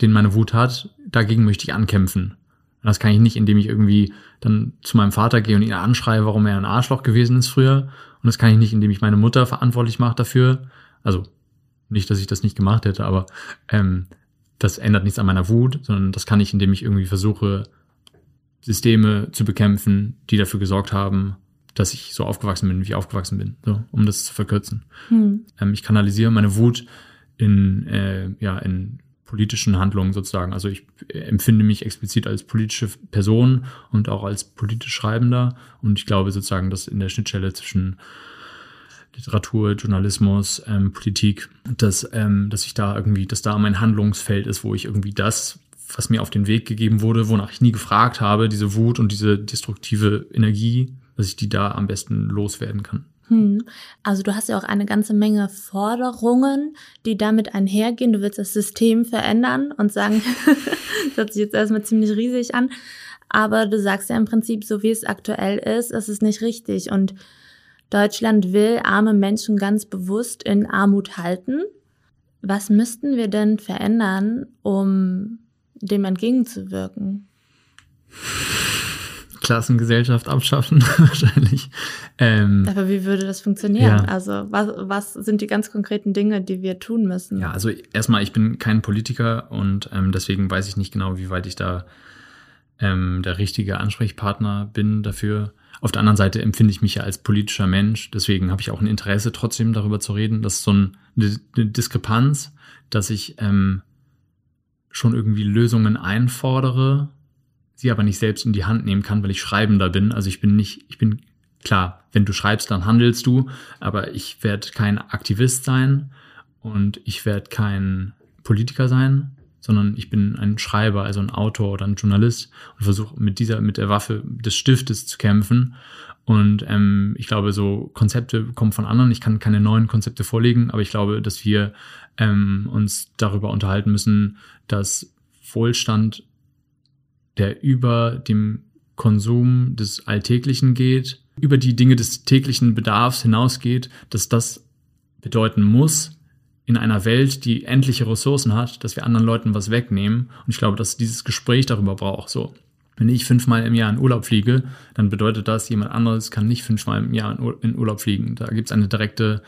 den meine Wut hat, dagegen möchte ich ankämpfen. Und das kann ich nicht, indem ich irgendwie dann zu meinem Vater gehe und ihn anschreie, warum er ein Arschloch gewesen ist früher. Und das kann ich nicht, indem ich meine Mutter verantwortlich mache dafür. Also nicht, dass ich das nicht gemacht hätte, aber ähm, das ändert nichts an meiner Wut, sondern das kann ich, indem ich irgendwie versuche, Systeme zu bekämpfen, die dafür gesorgt haben, dass ich so aufgewachsen bin, wie ich aufgewachsen bin, so, um das zu verkürzen. Hm. Ähm, ich kanalisiere meine Wut in, äh, ja, in politischen Handlungen sozusagen. Also ich empfinde mich explizit als politische Person und auch als politisch Schreibender. Und ich glaube sozusagen, dass in der Schnittstelle zwischen Literatur, Journalismus, ähm, Politik, dass, ähm, dass ich da irgendwie, dass da mein Handlungsfeld ist, wo ich irgendwie das, was mir auf den Weg gegeben wurde, wonach ich nie gefragt habe, diese Wut und diese destruktive Energie, dass ich die da am besten loswerden kann. Hm. Also du hast ja auch eine ganze Menge Forderungen, die damit einhergehen. Du willst das System verändern und sagen, das hört sich jetzt erstmal ziemlich riesig an, aber du sagst ja im Prinzip, so wie es aktuell ist, ist es nicht richtig. Und Deutschland will arme Menschen ganz bewusst in Armut halten. Was müssten wir denn verändern, um dem entgegenzuwirken? Klassengesellschaft abschaffen, wahrscheinlich. Ähm, Aber wie würde das funktionieren? Ja. Also was, was sind die ganz konkreten Dinge, die wir tun müssen? Ja, also erstmal, ich bin kein Politiker und ähm, deswegen weiß ich nicht genau, wie weit ich da ähm, der richtige Ansprechpartner bin dafür. Auf der anderen Seite empfinde ich mich ja als politischer Mensch, deswegen habe ich auch ein Interesse trotzdem darüber zu reden. Das ist so ein, eine, Diskrepanz, dass ich ähm, schon irgendwie Lösungen einfordere, sie aber nicht selbst in die Hand nehmen kann, weil ich Schreibender bin. Also ich bin nicht, ich bin klar, wenn du schreibst, dann handelst du, aber ich werde kein Aktivist sein und ich werde kein Politiker sein, sondern ich bin ein Schreiber, also ein Autor oder ein Journalist und versuche mit dieser, mit der Waffe des Stiftes zu kämpfen. Und ähm, ich glaube, so Konzepte kommen von anderen. Ich kann keine neuen Konzepte vorlegen, aber ich glaube, dass wir ähm, uns darüber unterhalten müssen, dass Wohlstand der über dem Konsum des Alltäglichen geht, über die Dinge des täglichen Bedarfs hinausgeht, dass das bedeuten muss, in einer Welt, die endliche Ressourcen hat, dass wir anderen Leuten was wegnehmen. Und ich glaube, dass dieses Gespräch darüber braucht. So, wenn ich fünfmal im Jahr in Urlaub fliege, dann bedeutet das, jemand anderes kann nicht fünfmal im Jahr in Urlaub fliegen. Da gibt es eine direkte,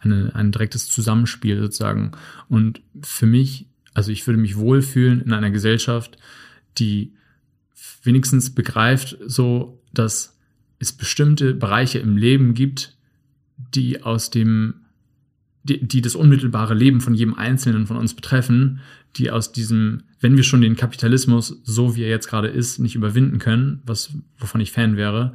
eine, ein direktes Zusammenspiel sozusagen. Und für mich, also ich würde mich wohlfühlen in einer Gesellschaft, die wenigstens begreift, so dass es bestimmte Bereiche im Leben gibt, die aus dem, die, die das unmittelbare Leben von jedem Einzelnen von uns betreffen, die aus diesem, wenn wir schon den Kapitalismus, so wie er jetzt gerade ist, nicht überwinden können, was, wovon ich Fan wäre,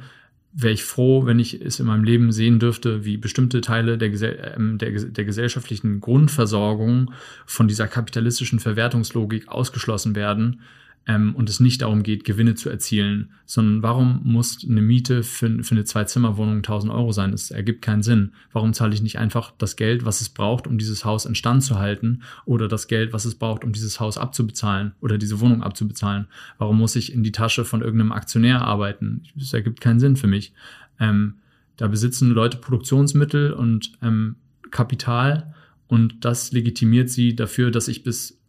wäre ich froh, wenn ich es in meinem Leben sehen dürfte, wie bestimmte Teile der, ähm, der, der gesellschaftlichen Grundversorgung von dieser kapitalistischen Verwertungslogik ausgeschlossen werden, ähm, und es nicht darum geht, Gewinne zu erzielen, sondern warum muss eine Miete für, für eine Zwei-Zimmer-Wohnung 1000 Euro sein? Das ergibt keinen Sinn. Warum zahle ich nicht einfach das Geld, was es braucht, um dieses Haus in Stand zu halten oder das Geld, was es braucht, um dieses Haus abzubezahlen oder diese Wohnung abzubezahlen? Warum muss ich in die Tasche von irgendeinem Aktionär arbeiten? Das ergibt keinen Sinn für mich. Ähm, da besitzen Leute Produktionsmittel und ähm, Kapital und das legitimiert sie dafür, dass ich bis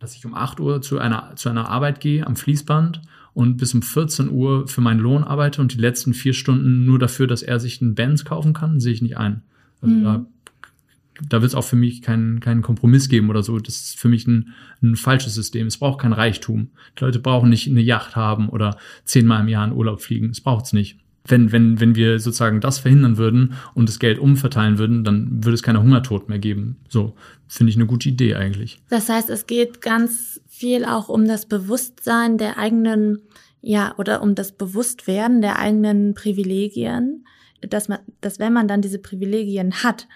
dass ich um 8 Uhr zu einer, zu einer Arbeit gehe am Fließband und bis um 14 Uhr für meinen Lohn arbeite und die letzten vier Stunden nur dafür, dass er sich einen Benz kaufen kann, sehe ich nicht ein. Also Mhm. da da wird es auch für mich keinen, keinen Kompromiss geben oder so. Das ist für mich ein, ein falsches System. Es braucht kein Reichtum. Die Leute brauchen nicht eine Yacht haben oder zehnmal im Jahr in Urlaub fliegen. Es braucht es nicht. Wenn, wenn, wenn wir sozusagen das verhindern würden und das Geld umverteilen würden, dann würde es keine Hungertod mehr geben. So, finde ich eine gute Idee eigentlich. Das heißt, es geht ganz viel auch um das Bewusstsein der eigenen, ja, oder um das Bewusstwerden der eigenen Privilegien, dass man, dass wenn man dann diese Privilegien hat,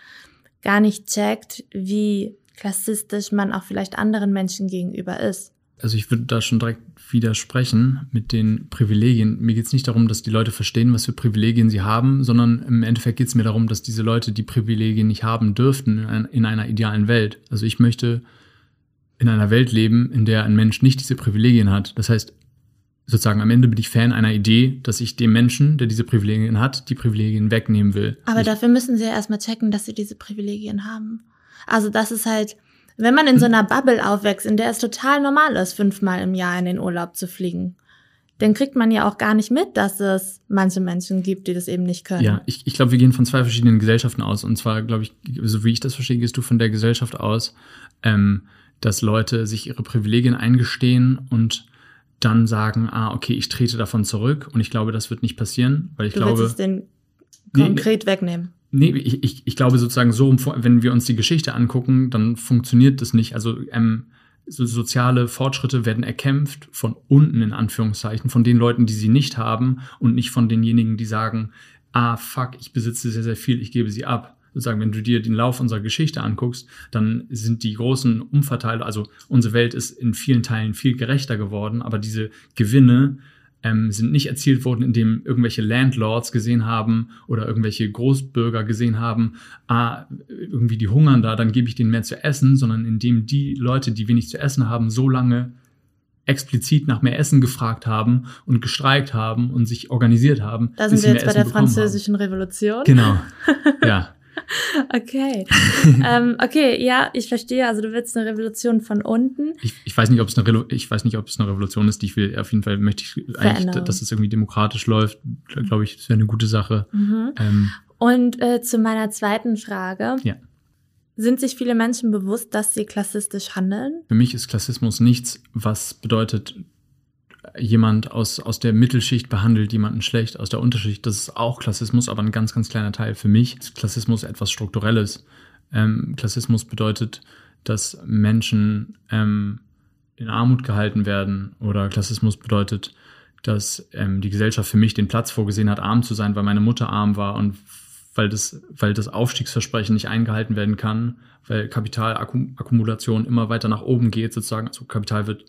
gar nicht checkt, wie klassistisch man auch vielleicht anderen Menschen gegenüber ist. Also ich würde da schon direkt widersprechen mit den Privilegien. Mir geht es nicht darum, dass die Leute verstehen, was für Privilegien sie haben, sondern im Endeffekt geht es mir darum, dass diese Leute die Privilegien nicht haben dürften in, ein, in einer idealen Welt. Also ich möchte in einer Welt leben, in der ein Mensch nicht diese Privilegien hat. Das heißt, sozusagen am Ende bin ich Fan einer Idee, dass ich dem Menschen, der diese Privilegien hat, die Privilegien wegnehmen will. Aber ich, dafür müssen sie ja erstmal checken, dass sie diese Privilegien haben. Also das ist halt, wenn man in so einer Bubble aufwächst, in der es total normal ist, fünfmal im Jahr in den Urlaub zu fliegen, dann kriegt man ja auch gar nicht mit, dass es manche Menschen gibt, die das eben nicht können. Ja, ich, ich glaube, wir gehen von zwei verschiedenen Gesellschaften aus. Und zwar, glaube ich, so wie ich das verstehe, gehst du von der Gesellschaft aus, ähm, dass Leute sich ihre Privilegien eingestehen und dann sagen, ah, okay, ich trete davon zurück. Und ich glaube, das wird nicht passieren, weil ich du glaube. willst den Nee, konkret wegnehmen. Nee, ich, ich, ich glaube sozusagen so, wenn wir uns die Geschichte angucken, dann funktioniert das nicht. Also ähm, so soziale Fortschritte werden erkämpft von unten in Anführungszeichen, von den Leuten, die sie nicht haben und nicht von denjenigen, die sagen, ah fuck, ich besitze sehr, sehr viel, ich gebe sie ab. Sozusagen, wenn du dir den Lauf unserer Geschichte anguckst, dann sind die großen Umverteiler, also unsere Welt ist in vielen Teilen viel gerechter geworden, aber diese Gewinne ähm, sind nicht erzielt worden, indem irgendwelche Landlords gesehen haben oder irgendwelche Großbürger gesehen haben, ah, irgendwie die hungern da, dann gebe ich denen mehr zu essen, sondern indem die Leute, die wenig zu essen haben, so lange explizit nach mehr Essen gefragt haben und gestreikt haben und sich organisiert haben. Da sind wir jetzt bei der Essen französischen Revolution. Genau. Ja. Okay. ähm, okay, ja, ich verstehe. Also du willst eine Revolution von unten. Ich, ich weiß nicht, ob es eine Relo ich weiß nicht, ob es eine Revolution ist, die ich will. Auf jeden Fall möchte ich eigentlich, dass es irgendwie demokratisch läuft. Glaube ich, das wäre eine gute Sache. Mhm. Ähm, Und äh, zu meiner zweiten Frage. Ja. Sind sich viele Menschen bewusst, dass sie klassistisch handeln? Für mich ist Klassismus nichts, was bedeutet, jemand aus, aus der Mittelschicht behandelt jemanden schlecht, aus der Unterschicht. Das ist auch Klassismus, aber ein ganz, ganz kleiner Teil. Für mich ist Klassismus etwas Strukturelles. Ähm, Klassismus bedeutet, dass Menschen ähm, in Armut gehalten werden oder Klassismus bedeutet, dass ähm, die Gesellschaft für mich den Platz vorgesehen hat, arm zu sein, weil meine Mutter arm war und weil das, weil das Aufstiegsversprechen nicht eingehalten werden kann, weil Kapitalakkumulation immer weiter nach oben geht, sozusagen. Also Kapital wird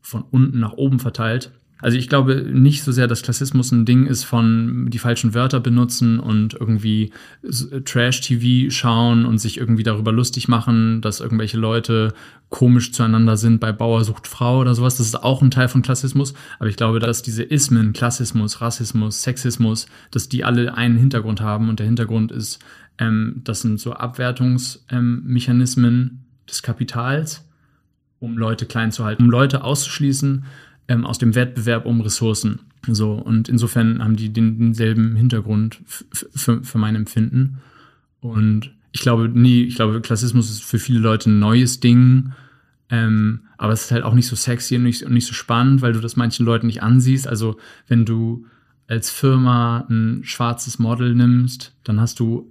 von unten nach oben verteilt. Also ich glaube nicht so sehr, dass Klassismus ein Ding ist von die falschen Wörter benutzen und irgendwie Trash-TV schauen und sich irgendwie darüber lustig machen, dass irgendwelche Leute komisch zueinander sind bei Bauer sucht Frau oder sowas. Das ist auch ein Teil von Klassismus. Aber ich glaube, dass diese Ismen, Klassismus, Rassismus, Sexismus, dass die alle einen Hintergrund haben. Und der Hintergrund ist, ähm, das sind so Abwertungsmechanismen ähm, des Kapitals, um Leute klein zu halten, um Leute auszuschließen ähm, aus dem Wettbewerb um Ressourcen. So, und insofern haben die den, denselben Hintergrund für, mein Empfinden. Und ich glaube, nie, ich glaube, Klassismus ist für viele Leute ein neues Ding. Ähm, aber es ist halt auch nicht so sexy und nicht, und nicht so spannend, weil du das manchen Leuten nicht ansiehst. Also, wenn du als Firma ein schwarzes Model nimmst, dann hast du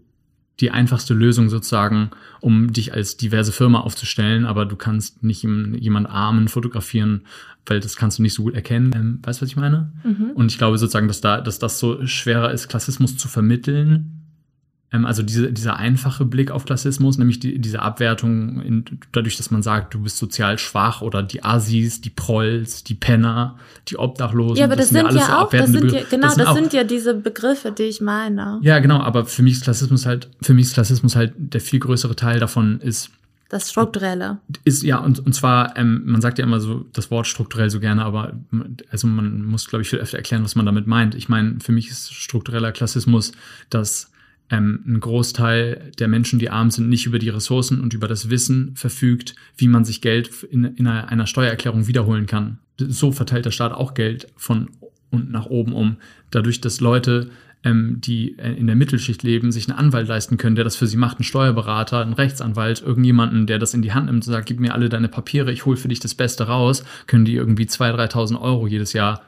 die einfachste Lösung sozusagen, um dich als diverse Firma aufzustellen, aber du kannst nicht jemand Armen fotografieren, weil das kannst du nicht so gut erkennen. Ähm, weißt du, was ich meine? Mhm. Und ich glaube sozusagen, dass da, dass das so schwerer ist, Klassismus zu vermitteln. Ähm, also diese, dieser einfache Blick auf Klassismus, nämlich die, diese Abwertung, in, dadurch, dass man sagt, du bist sozial schwach oder die Assis, die Prolls, die Penner, die Obdachlosen. Ja, aber das, sind sind ja auch, das sind ja, genau, das, auch- sind ja diese Begriffe, die ich meine. ja, genau, aber für mich ist Klassismus halt, für mich ist Klassismus halt der viel größere Teil davon ist, Das Strukturelle. ist ja, und, und zwar, ähm, man sagt ja immer so das Wort strukturell so gerne, aber also man muss, glaube ich, viel öfter erklären, was man damit meint. Ich meine, für mich ist struktureller Klassismus, dass ähm, ein Großteil der Menschen, die arm sind, nicht über die Ressourcen und über das Wissen verfügt, wie man sich Geld in, in einer, Steuererklärung wiederholen kann. So verteilt der Staat auch Geld von unten nach oben um. Dadurch, dass Leute ähm, die äh, in der Mittelschicht leben, sich einen Anwalt leisten können, der das für sie macht, einen Steuerberater, einen Rechtsanwalt, irgendjemanden, der das in die Hand nimmt und sagt, gib mir alle deine Papiere, ich hole für dich das Beste raus, können die irgendwie 2.000, 3.000 Euro jedes Jahr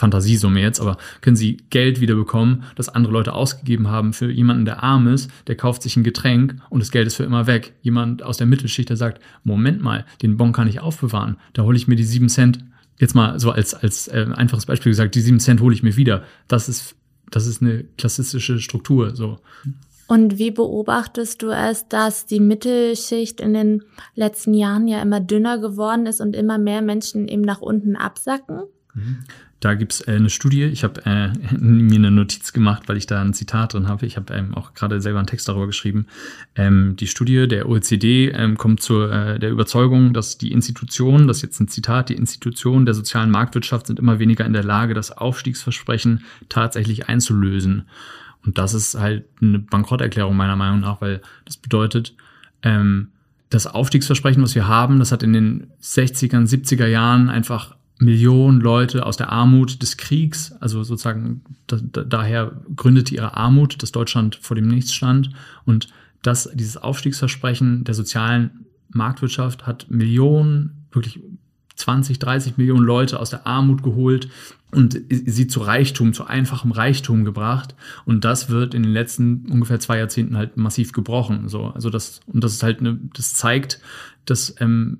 Fantasiesumme jetzt, aber können sie Geld wieder bekommen, das andere Leute ausgegeben haben für jemanden, der arm ist, der kauft sich ein Getränk und das Geld ist für immer weg. Jemand aus der Mittelschicht, der sagt, Moment mal, den Bon kann ich aufbewahren, da hole ich mir die sieben Cent, jetzt mal so als, als äh, einfaches Beispiel gesagt, die sieben Cent hole ich mir wieder. Das ist das ist eine klassistische Struktur. So. Und wie beobachtest du es, dass die Mittelschicht in den letzten Jahren ja immer dünner geworden ist und immer mehr Menschen eben nach unten absacken? Da gibt's äh, eine Studie. Ich habe äh, mir eine Notiz gemacht, weil ich da ein Zitat drin habe. Ich habe ähm, auch gerade selber einen Text darüber geschrieben. Ähm, die Studie der OECD ähm, kommt zu äh, der Überzeugung, dass die Institutionen, das ist jetzt ein Zitat, die Institutionen der sozialen Marktwirtschaft sind immer weniger in der Lage, das Aufstiegsversprechen tatsächlich einzulösen. Und das ist halt eine Bankrotterklärung meiner Meinung nach, weil das bedeutet, ähm, das Aufstiegsversprechen, was wir haben, das hat in den 60er, 70er Jahren einfach Millionen Leute aus der Armut des Kriegs, also sozusagen da, da, daher gründete ihre Armut, dass Deutschland vor dem Nichts stand und dass dieses Aufstiegsversprechen der sozialen Marktwirtschaft hat Millionen, wirklich 20, 30 Millionen Leute aus der Armut geholt und sie zu Reichtum, zu einfachem Reichtum gebracht. Und das wird in den letzten ungefähr zwei Jahrzehnten halt massiv gebrochen. So, also das, und das ist halt eine, das zeigt, dass ähm,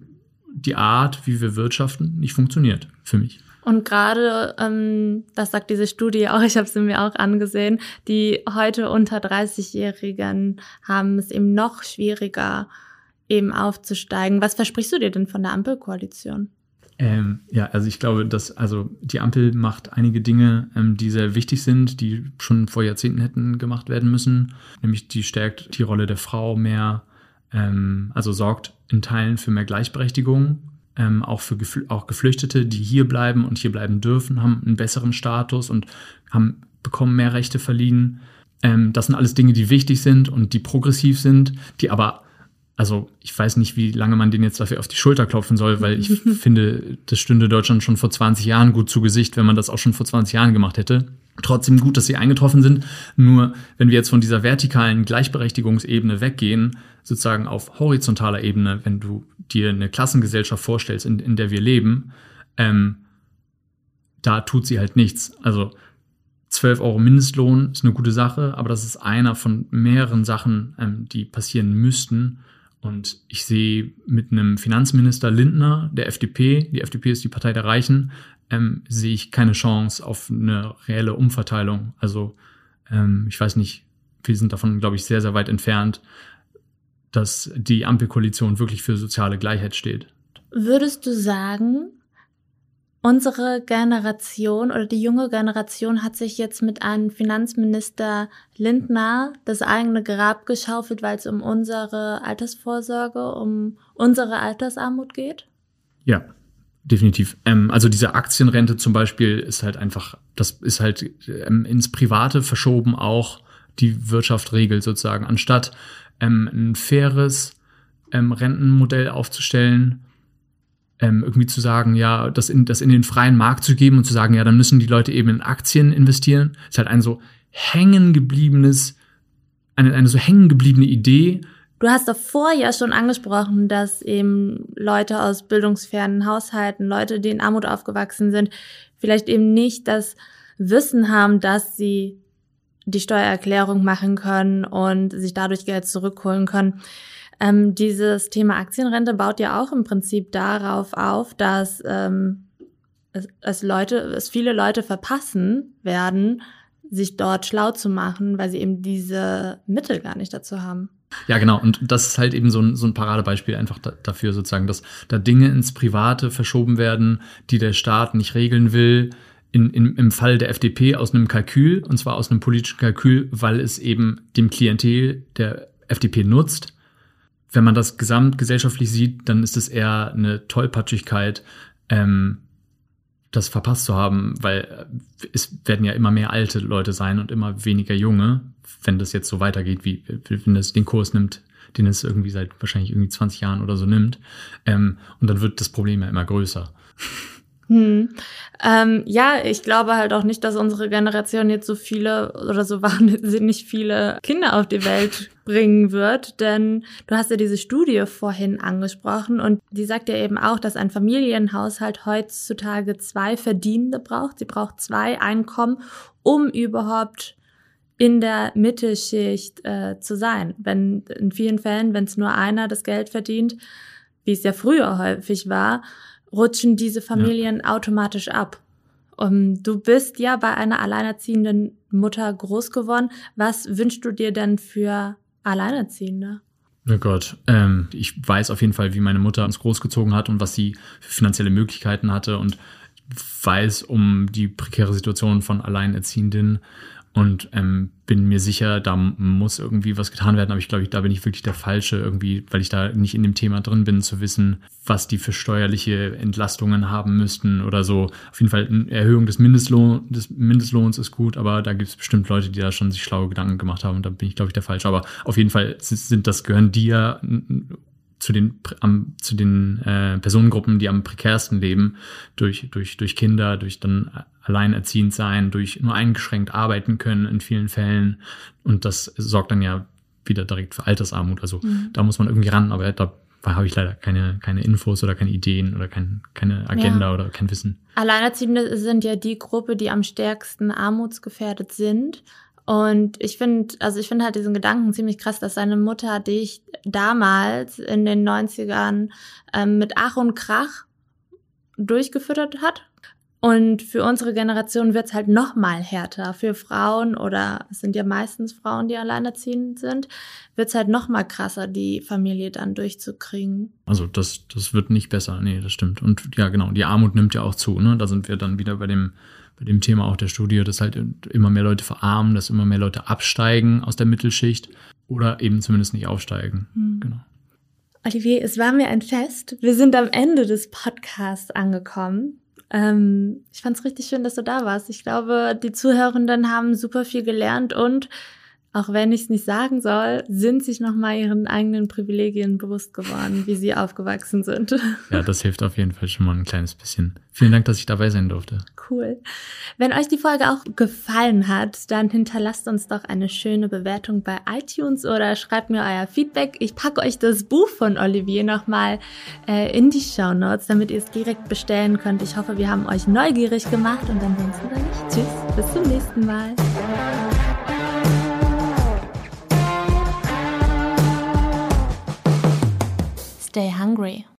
die Art, wie wir wirtschaften, nicht funktioniert für mich. Und gerade, ähm, das sagt diese Studie auch, ich habe sie mir auch angesehen, die heute unter 30-Jährigen haben es eben noch schwieriger, eben aufzusteigen. Was versprichst du dir denn von der Ampelkoalition? Ähm, ja, also ich glaube, dass also die Ampel macht einige Dinge, ähm, die sehr wichtig sind, die schon vor Jahrzehnten hätten gemacht werden müssen. Nämlich die stärkt die Rolle der Frau mehr, ähm, also sorgt in Teilen für mehr Gleichberechtigung. Ähm, auch für Gefl auch Geflüchtete, die hier bleiben und hier bleiben dürfen, haben einen besseren Status und haben bekommen mehr Rechte verliehen. Ähm, das sind alles Dinge, die wichtig sind und die progressiv sind, die aber also ich weiß nicht, wie lange man den jetzt dafür auf die Schulter klopfen soll, weil ich finde, das stünde Deutschland schon vor 20 Jahren gut zu Gesicht, wenn man das auch schon vor 20 Jahren gemacht hätte. Trotzdem gut, dass sie eingetroffen sind. Nur wenn wir jetzt von dieser vertikalen Gleichberechtigungsebene weggehen, sozusagen auf horizontaler Ebene, wenn du dir eine Klassengesellschaft vorstellst, in, in der wir leben, ähm, da tut sie halt nichts. Also 12 Euro Mindestlohn ist eine gute Sache, aber das ist einer von mehreren Sachen, ähm, die passieren müssten, und ich sehe mit einem Finanzminister Lindner, der FDP, die FDP ist die Partei der Reichen, ähm, sehe ich keine Chance auf eine reelle Umverteilung. Also ähm, ich weiß nicht, wir sind davon, glaube ich, sehr, sehr weit entfernt, dass die Ampelkoalition wirklich für soziale Gleichheit steht. Würdest du sagen, Unsere Generation oder die junge Generation hat sich jetzt mit einem Finanzminister Lindner das eigene Grab geschaufelt, weil es um unsere Altersvorsorge, um unsere Altersarmut geht? Ja, definitiv. Ähm, also diese Aktienrente zum Beispiel ist halt einfach, das ist halt ähm, ins Private verschoben auch die Wirtschaft regelt sozusagen, anstatt ähm, ein faires ähm, Rentenmodell aufzustellen ähm, irgendwie zu sagen, ja, das in, das in den freien Markt zu geben und zu sagen, ja, dann müssen die Leute eben in Aktien investieren, ist halt ein so hängen gebliebenes, eine, eine so hängen gebliebene Idee. Du hast davor ja schon angesprochen, dass eben Leute aus bildungsfernen Haushalten, Leute, die in Armut aufgewachsen sind, vielleicht eben nicht das Wissen haben, dass sie die Steuererklärung machen können und sich dadurch Geld zurückholen können. Ähm, dieses Thema Aktienrente baut ja auch im Prinzip darauf auf, dass ähm, es, es Leute, es viele Leute verpassen werden, sich dort schlau zu machen, weil sie eben diese Mittel gar nicht dazu haben. Ja, genau. Und das ist halt eben so ein, so ein Paradebeispiel einfach da, dafür sozusagen, dass da Dinge ins Private verschoben werden, die der Staat nicht regeln will. In, in, Im Fall der FDP aus einem Kalkül, und zwar aus einem politischen Kalkül, weil es eben dem Klientel der FDP nutzt wenn man das gesamtgesellschaftlich sieht, dann ist es eher eine Tollpatschigkeit, ähm, das verpasst zu haben, weil äh, es werden ja immer mehr alte Leute sein und immer weniger junge, wenn das jetzt so weitergeht, wie wenn das den Kurs nimmt, den es irgendwie seit wahrscheinlich irgendwie 20 Jahren oder so nimmt. Ähm, und dann wird das Problem ja immer größer. Hm. Ähm, ja, ich glaube halt auch nicht, dass unsere Generation jetzt so viele oder so wahnsinnig viele Kinder auf die Welt bringen wird, denn du hast ja diese Studie vorhin angesprochen und die sagt ja eben auch, dass ein Familienhaushalt heutzutage zwei Verdienende braucht. Sie braucht zwei Einkommen, um überhaupt in der Mittelschicht äh, zu sein. Wenn in vielen Fällen, wenn es nur einer das Geld verdient, wie es ja früher häufig war, rutschen diese Familien ja. automatisch ab. Um, du bist ja bei einer alleinerziehenden Mutter groß geworden. Was wünschst du dir denn für Alleinerziehende? Oh Gott, ähm, ich weiß auf jeden Fall, wie meine Mutter uns großgezogen hat und was sie für finanzielle Möglichkeiten hatte und weiß um die prekäre Situation von Alleinerziehenden und ähm, bin mir sicher, da muss irgendwie was getan werden, aber ich glaube, da bin ich wirklich der Falsche irgendwie, weil ich da nicht in dem Thema drin bin, zu wissen, was die für steuerliche Entlastungen haben müssten oder so. Auf jeden Fall eine Erhöhung des, Mindestlohn, des Mindestlohns ist gut, aber da gibt es bestimmt Leute, die da schon sich schlaue Gedanken gemacht haben und da bin ich, glaube ich, der Falsche. Aber auf jeden Fall sind das, gehören die ja zu den, am, zu den äh, Personengruppen, die am prekärsten leben, durch, durch, durch Kinder, durch dann alleinerziehend sein, durch nur eingeschränkt arbeiten können in vielen Fällen. Und das sorgt dann ja wieder direkt für Altersarmut. Also mhm. da muss man irgendwie ran, aber da habe ich leider keine, keine Infos oder keine Ideen oder kein, keine Agenda ja. oder kein Wissen. Alleinerziehende sind ja die Gruppe, die am stärksten armutsgefährdet sind. Und ich finde, also ich finde halt diesen Gedanken ziemlich krass, dass seine Mutter dich damals in den 90ern ähm, mit Ach und Krach durchgefüttert hat. Und für unsere Generation wird's halt noch mal härter. Für Frauen oder es sind ja meistens Frauen, die alleinerziehend sind, wird's halt noch mal krasser, die Familie dann durchzukriegen. Also das, das wird nicht besser. Nee, das stimmt. Und ja, genau, die Armut nimmt ja auch zu. Ne? Da sind wir dann wieder bei dem bei dem Thema auch der Studie, dass halt immer mehr Leute verarmen, dass immer mehr Leute absteigen aus der Mittelschicht oder eben zumindest nicht aufsteigen. Mhm. Genau. Olivier, es war mir ein Fest. Wir sind am Ende des Podcasts angekommen. Ähm, ich fand es richtig schön, dass du da warst. Ich glaube, die Zuhörenden haben super viel gelernt und auch wenn ich es nicht sagen soll, sind sich nochmal ihren eigenen Privilegien bewusst geworden, wie sie aufgewachsen sind. Ja, das hilft auf jeden Fall schon mal ein kleines bisschen. Vielen Dank, dass ich dabei sein durfte. Cool. Wenn euch die Folge auch gefallen hat, dann hinterlasst uns doch eine schöne Bewertung bei iTunes oder schreibt mir euer Feedback. Ich packe euch das Buch von Olivier nochmal äh, in die Show Notes, damit ihr es direkt bestellen könnt. Ich hoffe, wir haben euch neugierig gemacht und ansonsten sage ich Tschüss, bis zum nächsten Mal. Stay hungry.